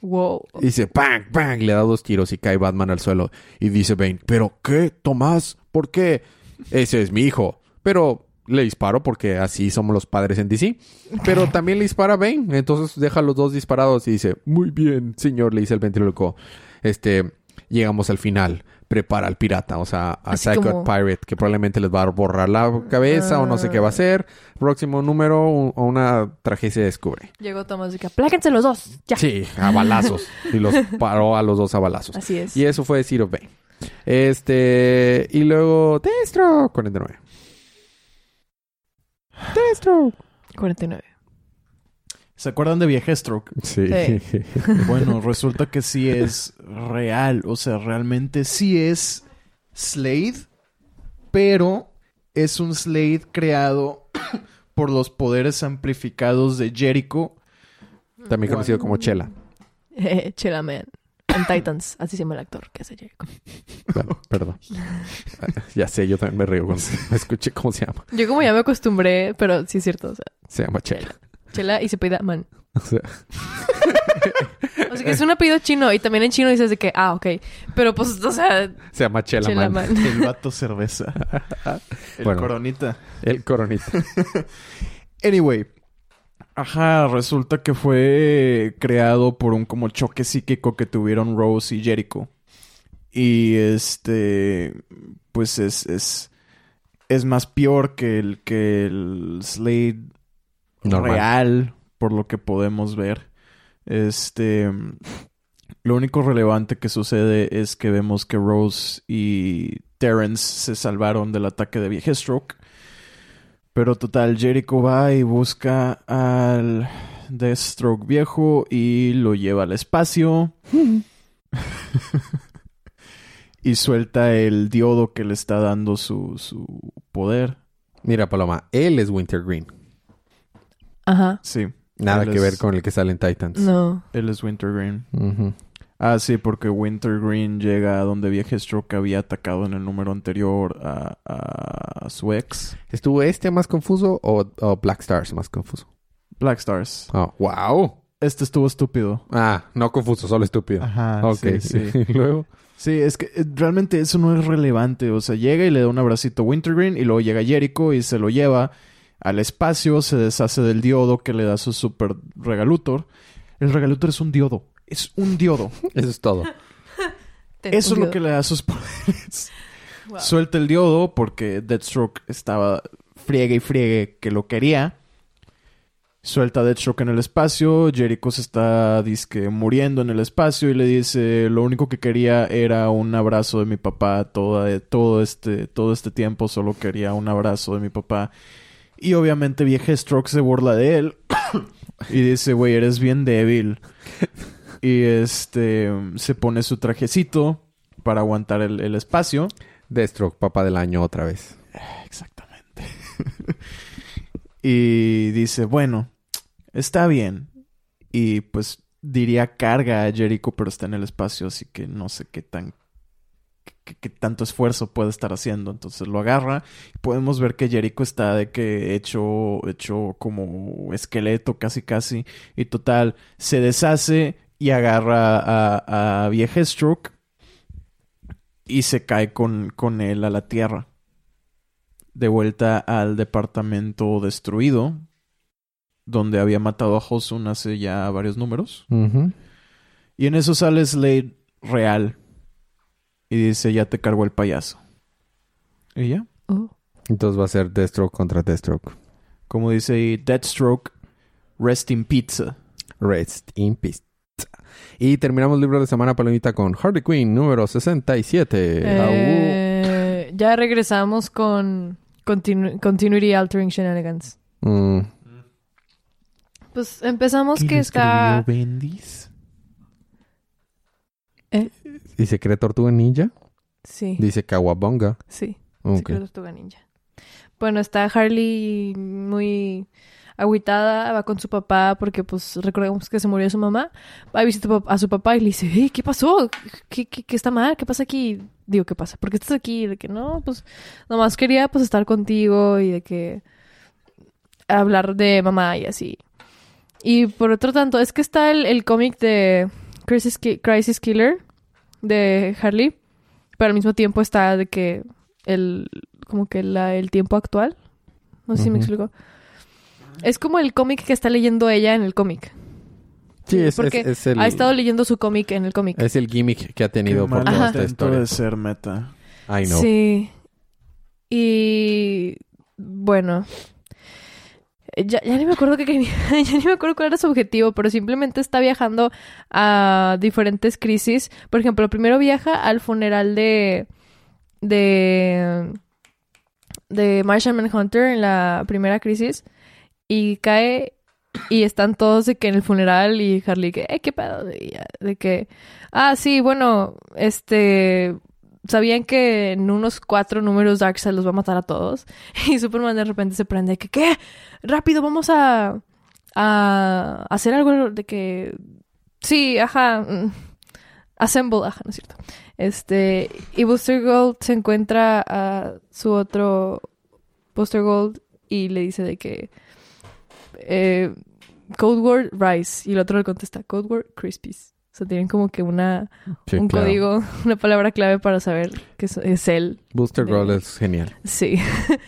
Wow. Y dice, bang, bang, le da dos tiros y cae Batman al suelo. Y dice Bane, ¿pero qué, Tomás? ¿Por qué? Ese es mi hijo. Pero le disparo porque así somos los padres en DC. Pero también le dispara a Bane. Entonces deja a los dos disparados y dice, muy bien, señor, le dice el ventríloco. Este, llegamos al final. Prepara al pirata, o sea, a Así Psycho como- Pirate, que probablemente les va a borrar la cabeza o no sé qué va a hacer. Próximo número, un- una tragedia se descubre. Llegó Tomás y que apláquense los dos. Ya. Sí, a balazos. (laughs) y los paró a los dos a balazos. Así es. Y eso fue Zero of Bane. Este. Y luego. Deathstroke. 49. Deathstroke. 49. ¿Se acuerdan de Viejestro? Sí. Sí. (laughs) Bueno, resulta que sí es real. O sea, realmente sí es Slade. Pero es un Slade creado (coughs) por los poderes amplificados de Jericho. También conocido como Chela. Eh, Chela Man. En Titans. Así se llama el actor que hace Jericho. Bueno, perdón. ya sé, yo también me río cuando (laughs) escuché cómo se llama. Yo como ya me acostumbré, pero sí es cierto. O sea, Se llama Chela. Chela y se pida Man. O sea, (laughs) O sea que es un apellido chino y también en chino dices de que, ah, ok. Pero pues, o sea, se llama Chela, Chela Man. Man. El vato cerveza. El Bueno. coronita. El coronita. (laughs) Anyway. Ajá, resulta que fue creado por un como choque psíquico que tuvieron Rose y Jericho. Y este, pues es, es, es más peor que el, que el Slade Normal. real, por lo que podemos ver. Este, lo único relevante que sucede es que vemos que Rose y Terrence se salvaron del ataque de Viejestro. Pero total, Jericho va y busca al Deathstroke viejo y lo lleva al espacio. (laughs) y suelta el diodo que le está dando su, su poder. Mira, Paloma, él es Wintergreen. Ajá. Sí. Nada Él que es- ver con el que sale en Titans. No. Él es Wintergreen. Ah, sí, porque Wintergreen llega a donde Viejestro había atacado en el número anterior a, a su ex. ¿Estuvo este más confuso o, o Black Stars más confuso? Black Stars. Oh, wow. Este estuvo estúpido. Ah, no confuso, solo estúpido. Ajá, ok. sí, sí. (laughs) Y luego. Sí, es que eh, realmente eso no es relevante. O sea, llega y le da un abracito a Wintergreen y luego llega Jericho y se lo lleva al espacio, se deshace del diodo que le da su super regalutor. El regalutor es un diodo. Es un diodo. (laughs) Eso es todo. (laughs) Eso es lo que le da sus poderes. (laughs) Wow. Suelta el diodo porque Deathstroke estaba friegue y friegue que lo quería. Suelta a Deathstroke en el espacio. Jericho se está disque muriendo en el espacio y le dice lo único que quería era un abrazo de mi papá todo, todo este todo este tiempo solo quería un abrazo de mi papá. Y obviamente Viejestro se burla de él (coughs) y dice, "Güey, eres bien débil." Y este se pone su trajecito para aguantar el, el espacio. Deathstroke, papá del año otra vez. Exactamente. (laughs) y dice, bueno, está bien. Y pues diría carga a Jericho, pero está en el espacio, así que no sé qué tan qué tanto esfuerzo puede estar haciendo. Entonces lo agarra y podemos ver que Jericho está de que hecho, hecho como esqueleto casi casi. Y total, se deshace y agarra a, a Viejestro y se cae con, con él a la tierra. De vuelta al departamento destruido, donde había matado a Hosun hace ya varios números. Y en eso sale Slade real. Y dice, ya te cargó el payaso. Y ya. Oh. Entonces va a ser Deathstroke contra Deathstroke. Como dice ahí, Deathstroke, rest in pizza. Rest in peace. Y terminamos el libro de semana palomita con Harley Quinn número 67. Eh, ya regresamos con continu- Continuity Altering Shenanigans. Mm, Pues empezamos que ¿Quién está... ¿Eh? Dice Crea Tortuga Ninja. Sí, Dice Kawabonga. sí. Ok. Secret Tortuga Ninja. Bueno, está Harley muy agüitada, va con su papá porque pues recordemos que se murió su mamá. Va a visitar a su papá y le dice, "Ey, ¿qué pasó? ¿Qué, qué, qué está mal? ¿Qué pasa aquí? Digo, ¿qué pasa? ¿Por qué estás aquí? De que no, pues nomás quería pues estar contigo y de que hablar de mamá y así. Y por otro tanto, es que está el, el cómic de Crisis, Crisis Killer de Harley, pero al mismo tiempo está de que el como que la, el tiempo actual. No sé si me explico. Es como el cómic que está leyendo ella en el cómic. Sí, es, porque es- es el, Ha estado leyendo su cómic en el cómic. es el gimmick que ha tenido Qué por toda esta historia. de ser meta. I know. Sí. Y bueno. Ya, ya ni me acuerdo qué quería, (laughs) ni me acuerdo cuál era su objetivo, pero simplemente está viajando a diferentes crisis. Por ejemplo, primero viaja al funeral de de de Martian Manhunter en la primera crisis y cae y están todos de que en el funeral y Harley que, "Eh, ¿qué pedo? Ya, de que, ah, sí, bueno, este, sabían que en unos cuatro números Darkseid los va a matar a todos. (laughs) Y Superman de repente se prende que, ¿qué? Rápido, vamos a, a hacer algo de que, sí, ajá, mm, assemble, ajá, no es cierto. Este, y Booster Gold se encuentra a su otro Booster Gold y le dice de que, eh, Code Word Rice. Y el otro le contesta, Code Word Crispies. O sea, tienen como que una, Sí, un claro. código, (laughs) una palabra clave para saber que es, es él. Booster de- Gold es genial. Sí.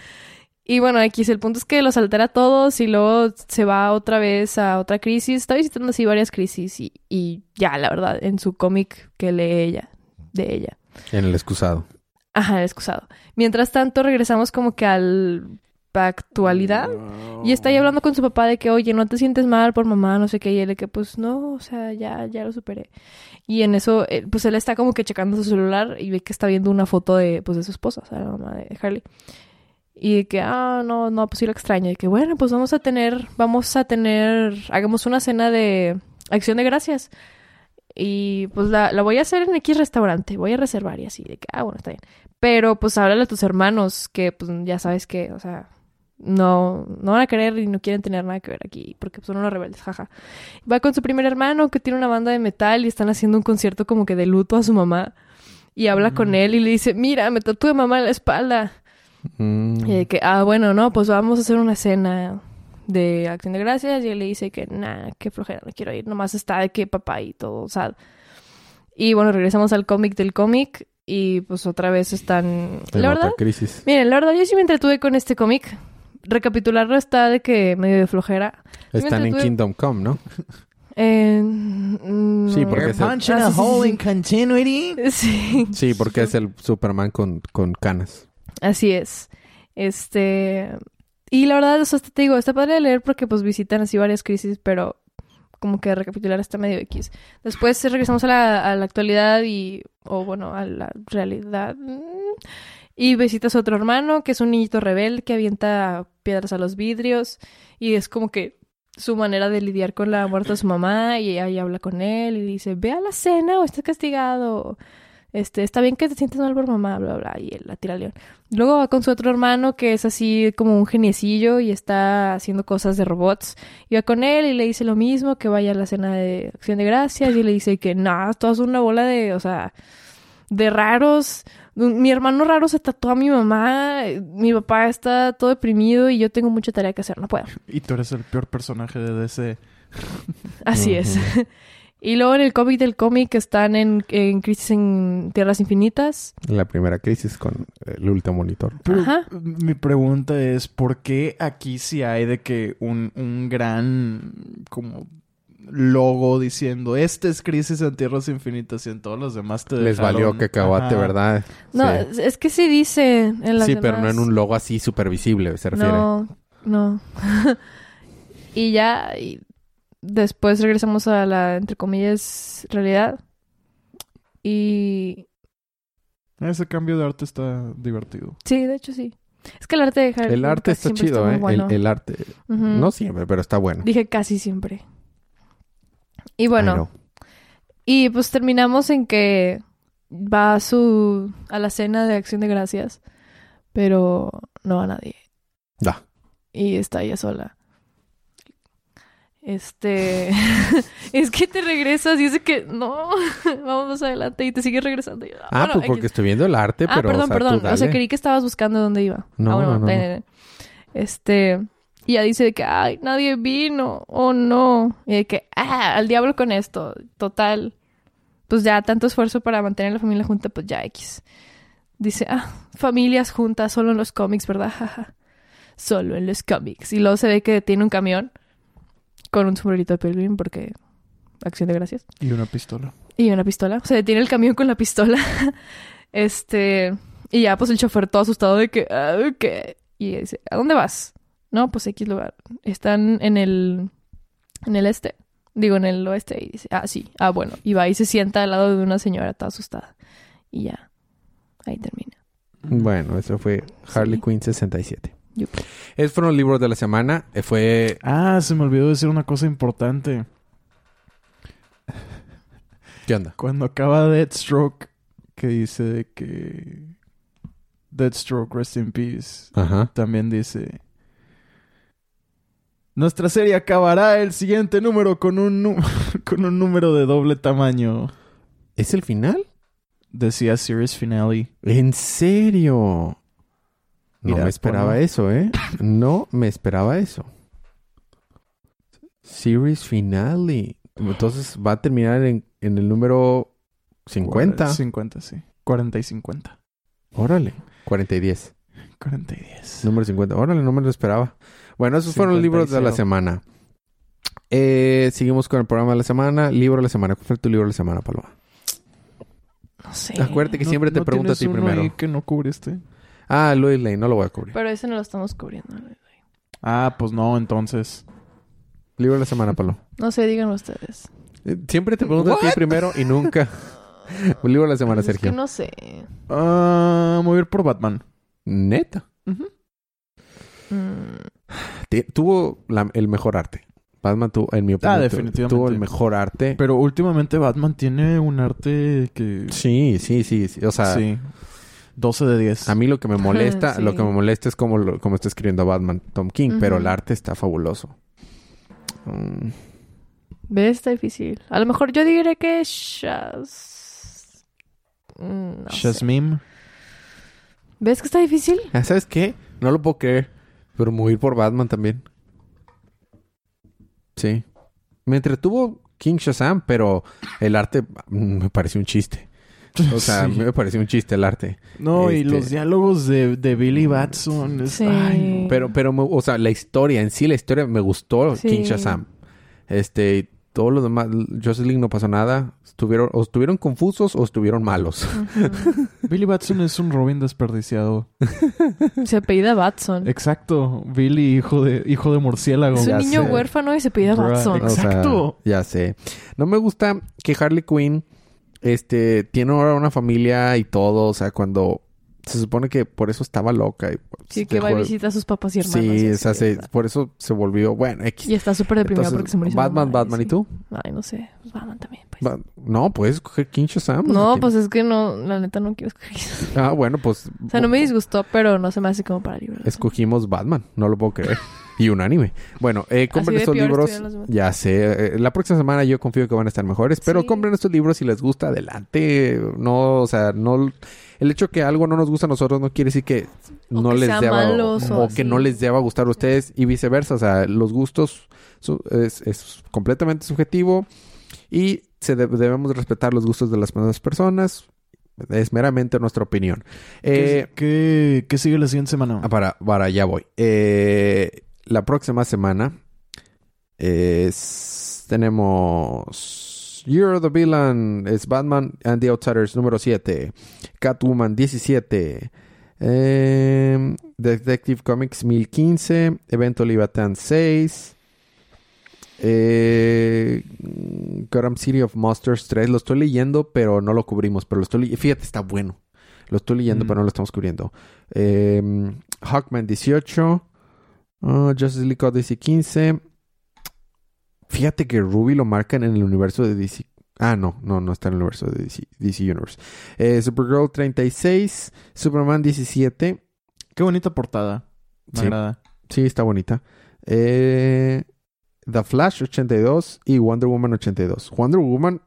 (laughs) y bueno, X, el punto es que los altera a todos y luego se va otra vez a otra crisis. Está visitando así varias crisis y, y ya, la verdad, en su cómic que lee ella, de ella. En el excusado. Ajá, el excusado. Mientras tanto, regresamos como que al actualidad. Y está ahí hablando con su papá de que, oye, no te sientes mal por mamá, no sé qué. Y él de que, pues no, o sea, ya, ya lo superé. Y en eso, eh, pues él está como que checando su celular y ve que está viendo una foto de, pues, de su esposa, o sea, la mamá de Harley. Y de que, ah, no, no, pues sí lo extraña. Y que, bueno, pues vamos a tener, vamos a tener, hagamos una cena de acción de gracias. Y pues la, la voy a hacer en X restaurante, voy a reservar y así, de que, ah, bueno, está bien. Pero pues háblale a tus hermanos, que pues ya sabes que, o sea, no, no van a querer y no quieren tener nada que ver aquí, porque son unos rebeldes, jaja. Va con su primer hermano que tiene una banda de metal y están haciendo un concierto como que de luto a su mamá. Y habla con él y le dice, mira, me tatué mamá en la espalda. Mm. Y de que, ah, bueno, no, pues vamos a hacer una cena de acción de gracias. Y él le dice que, nah, qué flojera, no quiero ir. Nomás está de que papá y todo sad. Y bueno, regresamos al cómic del cómic. Y pues otra vez están... La verdad, crisis. miren, la verdad yo sí me entretuve con este cómic. Recapitularlo está de que medio de flojera. Están en Kingdom Come, ¿no? Eh, mm, Sí, porque es el- a hole in continuity. (laughs) Sí, Sí, porque es el Superman con, con canas. así es. Este... Y la verdad, eso te digo, está padre de leer porque pues visitan así varias crisis, pero como que recapitular está medio X. Después regresamos a la, a la actualidad y, o bueno, a la realidad. Y visitas a otro hermano que es un niñito rebelde que avienta piedras a los vidrios y es como que su manera de lidiar con la muerte de su mamá y ahí habla con él y dice, ve a la cena o estás castigado. Este, está bien que te sientes mal por mamá, bla, bla, y él la tira león. Luego va con su otro hermano que es así como un geniecillo y está haciendo cosas de robots. Y va con él y le dice lo mismo, que vaya a la cena de acción de gracias y le dice que nada, toda es una bola de, o sea, de raros. Mi hermano raro se tatuó a mi mamá, mi papá está todo deprimido y yo tengo mucha tarea que hacer, no puedo. Y tú eres el peor personaje de DC. Así es. (laughs) Y luego en el cómic del cómic están en, en Crisis en Tierras Infinitas. La primera crisis con el último monitor. Pero Ajá. mi pregunta es, ¿por qué aquí sí hay de que un, un gran como logo diciendo este es Crisis en Tierras Infinitas y en todos los demás te Les dejaron- valió que caguate, Ajá. ¿verdad? No, sí, es- que sí dice en las Sí, pero no en un logo así súper visible, se refiere. No, no. (laughs) y ya, y después regresamos a la, entre comillas, realidad. Y Ese cambio de arte está divertido. sí, de hecho sí. Es que el arte de Harley El arte está chido, ¿eh? bueno. El, el arte. No siempre, pero está bueno. Dije casi siempre. Y bueno, y pues terminamos en que va a su a la cena de acción de gracias, pero no va nadie Da. y está ella sola. Este (laughs) es que te regresas y es que no, (laughs) vamos adelante y te sigues regresando. Y, Ah, bueno, pues porque estoy viendo el arte, Ah, pero. perdón, o sea, tú perdón. O sea, creí que estabas buscando dónde iba. No, Ah, bueno, no, no. Este, y ya dice de que, ay, nadie vino, oh no. Y de que, ah, al diablo con esto. Total. Pues ya tanto esfuerzo para mantener la familia junta, pues ya X. Dice, ah, familias juntas, solo en los cómics, ¿verdad? Jaja. Solo en los cómics. Y luego se ve que tiene un camión con un sombrerito de Pilgrim porque acción de gracias. Y una pistola. Y una pistola. Se detiene el camión con la pistola. (laughs) este. Y ya, pues el chofer todo asustado de que. "Ah, ¿Qué? Y dice: ¿A dónde vas? No, pues X lugar. Están en el. En el este. Digo, en el oeste. Y dice: Ah, sí. Ah, bueno. Y va y se sienta al lado de una señora toda asustada. Y ya. Ahí termina. Bueno, eso fue Harley Sí. Quinn 67. Yup. Esos fueron los libros de la semana. Eh, Fue. Ah, se me olvidó decir una cosa importante. ¿Qué onda? Cuando acaba Deathstroke, que dice que Deathstroke, rest in peace, Ajá. también dice... Nuestra serie acabará el siguiente número con un, (laughs) con un número de doble tamaño. ¿Es el final? Decía Series Finale. ¿En serio? No Mira, me esperaba eso, ¿eh? (laughs) No me esperaba eso. Series finale. Entonces va a terminar en, en el número 50. 50, sí. 40 y 50. Órale. 40 y 10. 40 y 10. Número 50. Órale, no me lo esperaba. Bueno, esos fueron los 50 y libros de la semana. Eh, seguimos con el programa de la semana. Libro de la semana. ¿Cuál fue tu libro de la semana, Paloma? No sé. Acuérdate que siempre te pregunto a ti uno primero. ahí que no cubriste? Ah, Louis Lane. No lo voy a cubrir. Pero ese no lo estamos cubriendo. Ah, pues no, entonces. Libro de la semana, Paloma. No sé, díganlo ustedes. Eh, Siempre te pregunto a ti What? primero y nunca. (laughs) Libro de la semana, Es que Sergio. no sé. Ah, mover por Batman. Neta. Mm, Te- tuvo la- el mejor arte. Batman tuvo, en mi opinión, Ah, definitivamente. tuvo el mejor arte. Pero últimamente Batman tiene un arte que... sí, sí, sí, sí. O sea, sí. 12 de 10. a mí lo que me molesta, Sí. lo que me molesta es como, lo- como está escribiendo Batman Tom King, pero el arte está fabuloso. Mm, ¿Ves? Está difícil. A lo mejor yo diré que Shaz... Mm, No sé. Shazmim. ¿Ves que está difícil? ah, ¿Sabes qué? No lo puedo creer, pero morir por Batman también. Sí. Me entretuvo King Shazam, pero el arte mm, me pareció un chiste. O sea, (laughs) Sí. me pareció un chiste el arte. No, y Este- los diálogos de, de Billy Batson. es- Sí. ay, no. Pero, pero, me- o sea, la historia en sí, la historia me gustó Sí. King Shazam. Este, todo lo demás, Justice League no pasó nada. Estuvieron, o estuvieron confusos o estuvieron malos. Billy Batson es un Robin desperdiciado. se apellida Batson. Exacto. Billy, hijo de, hijo de murciélago. Es un Ya niño sé. huérfano y se apellida Bruh, Batson. O sea, Exacto. ya sé. No me gusta que Harley Quinn, este, tiene ahora una familia y todo. O sea, cuando se supone que por eso estaba loca. Y, pues, Sí, que va y visita a sus papás y hermanos. Sí, y o así, sea, se- ¿verdad? por eso se volvió, bueno, X. Y está súper deprimida porque se murió Batman, Batman, sí. ¿y tú? Ay, no sé. Pues Batman también, pues. Ba- no, puedes escoger King Shazam. no, pues es que no, la neta no quiero escoger. Ah, bueno, pues... O sea, no me disgustó, pero no se me hace como para libros. Escogimos Batman, no lo puedo creer. Y unánime. Bueno, eh, compren estos libros. Ya sé, eh, la próxima semana yo confío que van a estar mejores, pero Sí. compren estos libros si les gusta, adelante. No, o sea, no... El hecho que algo no nos gusta a nosotros no quiere decir que O no que les deba... o o que no les deba gustar a ustedes y viceversa. O sea, los gustos su- es, es completamente subjetivo y se de- debemos respetar los gustos de las demás personas. Es meramente nuestra opinión. Eh, ¿Qué, qué, qué sigue la siguiente semana? Ah, Para, para allá voy. Eh, la próxima semana es, tenemos You're the Villain, es Batman and the Outsiders número 7, Catwoman 17, eh, Detective Comics 1015, Evento Leviathan 6, eh, Gotham City of Monsters 3, lo estoy leyendo, pero no lo cubrimos, pero lo estoy leyendo. Fíjate, está bueno. Lo estoy leyendo, Mm. pero no lo estamos cubriendo. Eh, Hawkman 18. ah, Justice League Odyssey 15. Fíjate que Ruby lo marcan en el universo de DC. Ah, no, no, no está en el universo de DC, DC Universe. Eh, Supergirl 36. Superman 17. Qué bonita portada. Me Sí. agrada. Sí, está bonita. Eh, The Flash 82 y Wonder Woman 82. Wonder Woman.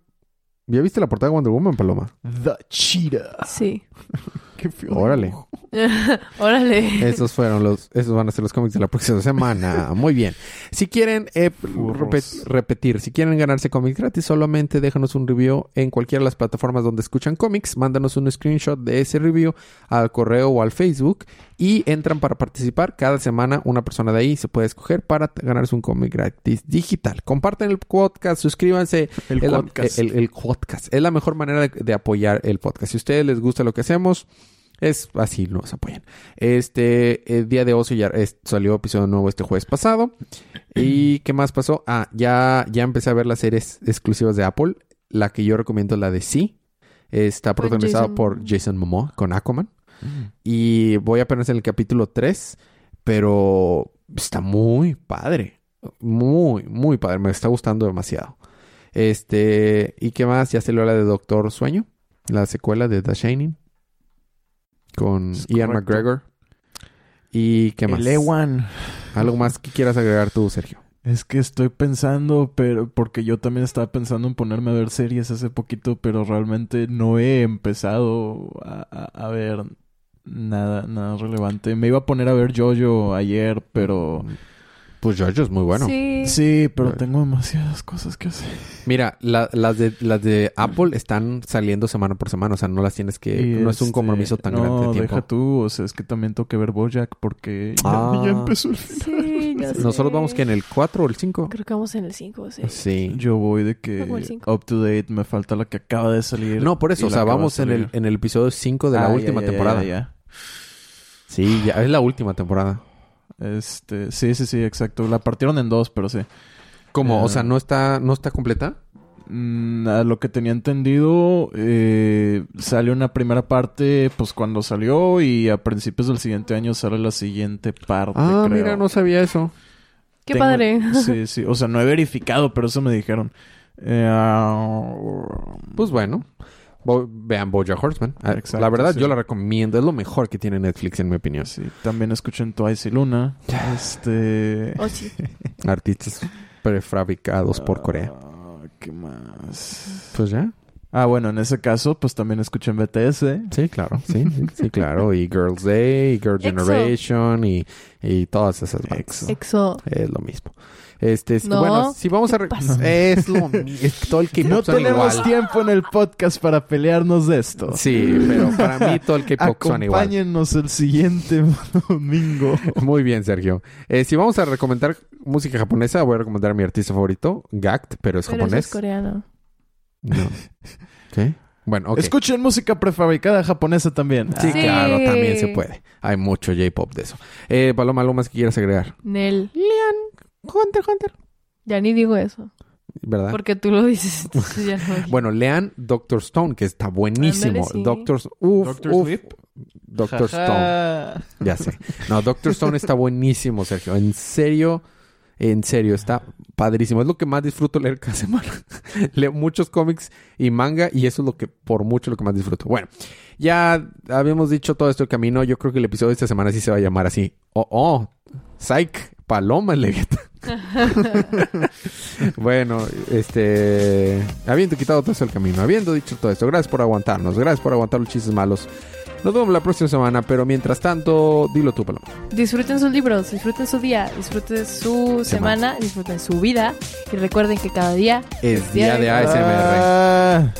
¿Ya viste la portada de Wonder Woman, Paloma? The Cheetah. Sí. (laughs) Qué feo. Órale. (laughs) Órale. Esos fueron los, esos van a ser los cómics de la próxima semana. Muy bien. Si quieren eh, repet- repetir, si quieren ganarse cómics gratis, solamente déjanos un review en cualquiera de las plataformas donde escuchan cómics. Mándanos un screenshot de ese review al correo o al Facebook y entran para participar. Cada semana una persona de ahí se puede escoger para ganarse un cómic gratis digital. Comparten el podcast, suscríbanse. El podcast. el- el podcast. Es la mejor manera de, de apoyar el podcast. Si a ustedes les gusta lo que hacemos, es así nos apoyan. Este el día de ocio ya es- salió episodio nuevo este jueves pasado. ¿Y qué más pasó? Ah, ya, ya empecé a ver las series exclusivas de Apple. La que yo recomiendo es la de Sí. Está protagonizada Jason- por Jason Momoa con Aquaman. Mm. Y voy apenas en el capítulo 3, pero está muy padre. Muy, muy padre. Me está gustando demasiado. Este, ¿y qué más? Ya salió la de Doctor Sueño, la secuela de The Shining con Es Ian correcto. McGregor. ¿Y qué más? El Ewan. ¿Algo más que quieras agregar tú, Sergio? Es que estoy pensando, pero porque yo también estaba pensando en ponerme a ver series hace poquito, pero realmente no he empezado a, a- a ver nada, nada relevante. Me iba a poner a ver Jojo ayer, pero Pues Jojo es muy bueno. Sí. sí, pero tengo demasiadas cosas que hacer. Mira, la- las, de, las de Apple están saliendo semana por semana, o sea, no las tienes que... Y no es un este, compromiso tan no, grande de tiempo. deja tú, o sea, es que también tengo que ver BoJack porque ya, Ah. ya empezó el final. Sí, ya (laughs) sé. Nosotros vamos que en el 4 o el 5. Creo que vamos en el 5, sí. Sí. Yo voy de que Como el cinco. up to date, me falta la que acaba de salir. No, por eso, o la sea, vamos en el, en el episodio 5 de la Ah, ya, última ya, ya, temporada. ya, ya. Sí, ya es la última temporada. Este, sí, sí, sí, exacto. La partieron en dos, pero sí. ¿Cómo? O sea, ¿no está, no está completa? Mm, a lo que tenía entendido, eh, sale una primera parte, pues cuando salió, y a principios del siguiente año sale la siguiente parte. Ah, creo. mira, no sabía eso. Qué Tengo- padre. Sí, sí. O sea, no he verificado, pero eso me dijeron. Eh, ah, Pues bueno, Bo- vean Bojack Horseman. Ah, Exacto, la verdad, sí. yo la recomiendo. Es lo mejor que tiene Netflix, en mi opinión. Sí, también escuchen Twice y Luna. Este. Oh, sí. (laughs) Artistas prefabricados por Corea. Ah, ¿Qué más? Pues ya. Ah, bueno, en ese caso, pues también escuchen BTS. Sí, claro. Sí, sí, (laughs) sí, claro. Y Girls Day, y Girl. Generation, y, y todas esas bandas. EXO. Exo. Es lo mismo. Este, No, bueno, si vamos a... pasa? (laughs) Es lo mismo. Es todo el K-pop No son tenemos igual. tiempo en el podcast para pelearnos de esto. Sí, pero para mí todo el K-pop suena igual. Acompáñennos el siguiente (laughs) domingo. Muy bien, Sergio. Eh, si vamos a recomendar música japonesa, voy a recomendar a mi artista favorito, Gact, pero es Pero eso japonés. es coreano. No. ¿Qué? Bueno, ok. Escuchen música prefabricada japonesa también. Sí, Sí. claro, también se puede. Hay mucho J-pop de eso. Eh, Paloma, ¿algo más que quieras agregar? Nel. Hunter, Hunter. Ya ni digo eso. ¿Verdad? Porque tú lo dices. entonces ya no. (laughs) Bueno, lean Doctor Stone, que está buenísimo. Sí. Doctor... Uf, Doctor uf. Sleep. Doctor Stone. Ya sé. No, Doctor Stone está buenísimo, Sergio. En serio, en serio, está padrísimo. Es lo que más disfruto leer cada semana. (laughs) Leo muchos cómics y manga y eso es lo que, por mucho, lo que más disfruto. Bueno, ya habíamos dicho todo esto de camino. Yo creo que el episodio de esta semana sí se va a llamar así. Oh, oh, Psych, Paloma Leviatán. (laughs) bueno, este... Habiendo quitado todo eso del camino, habiendo dicho todo esto, gracias por aguantarnos, gracias por aguantar los chistes malos. Nos vemos la próxima semana, pero mientras tanto, dilo tú, Paloma. Disfruten sus libros, disfruten su día, disfruten su semana, disfruten su vida. Y recuerden que cada día Es día de ASMR. Ah.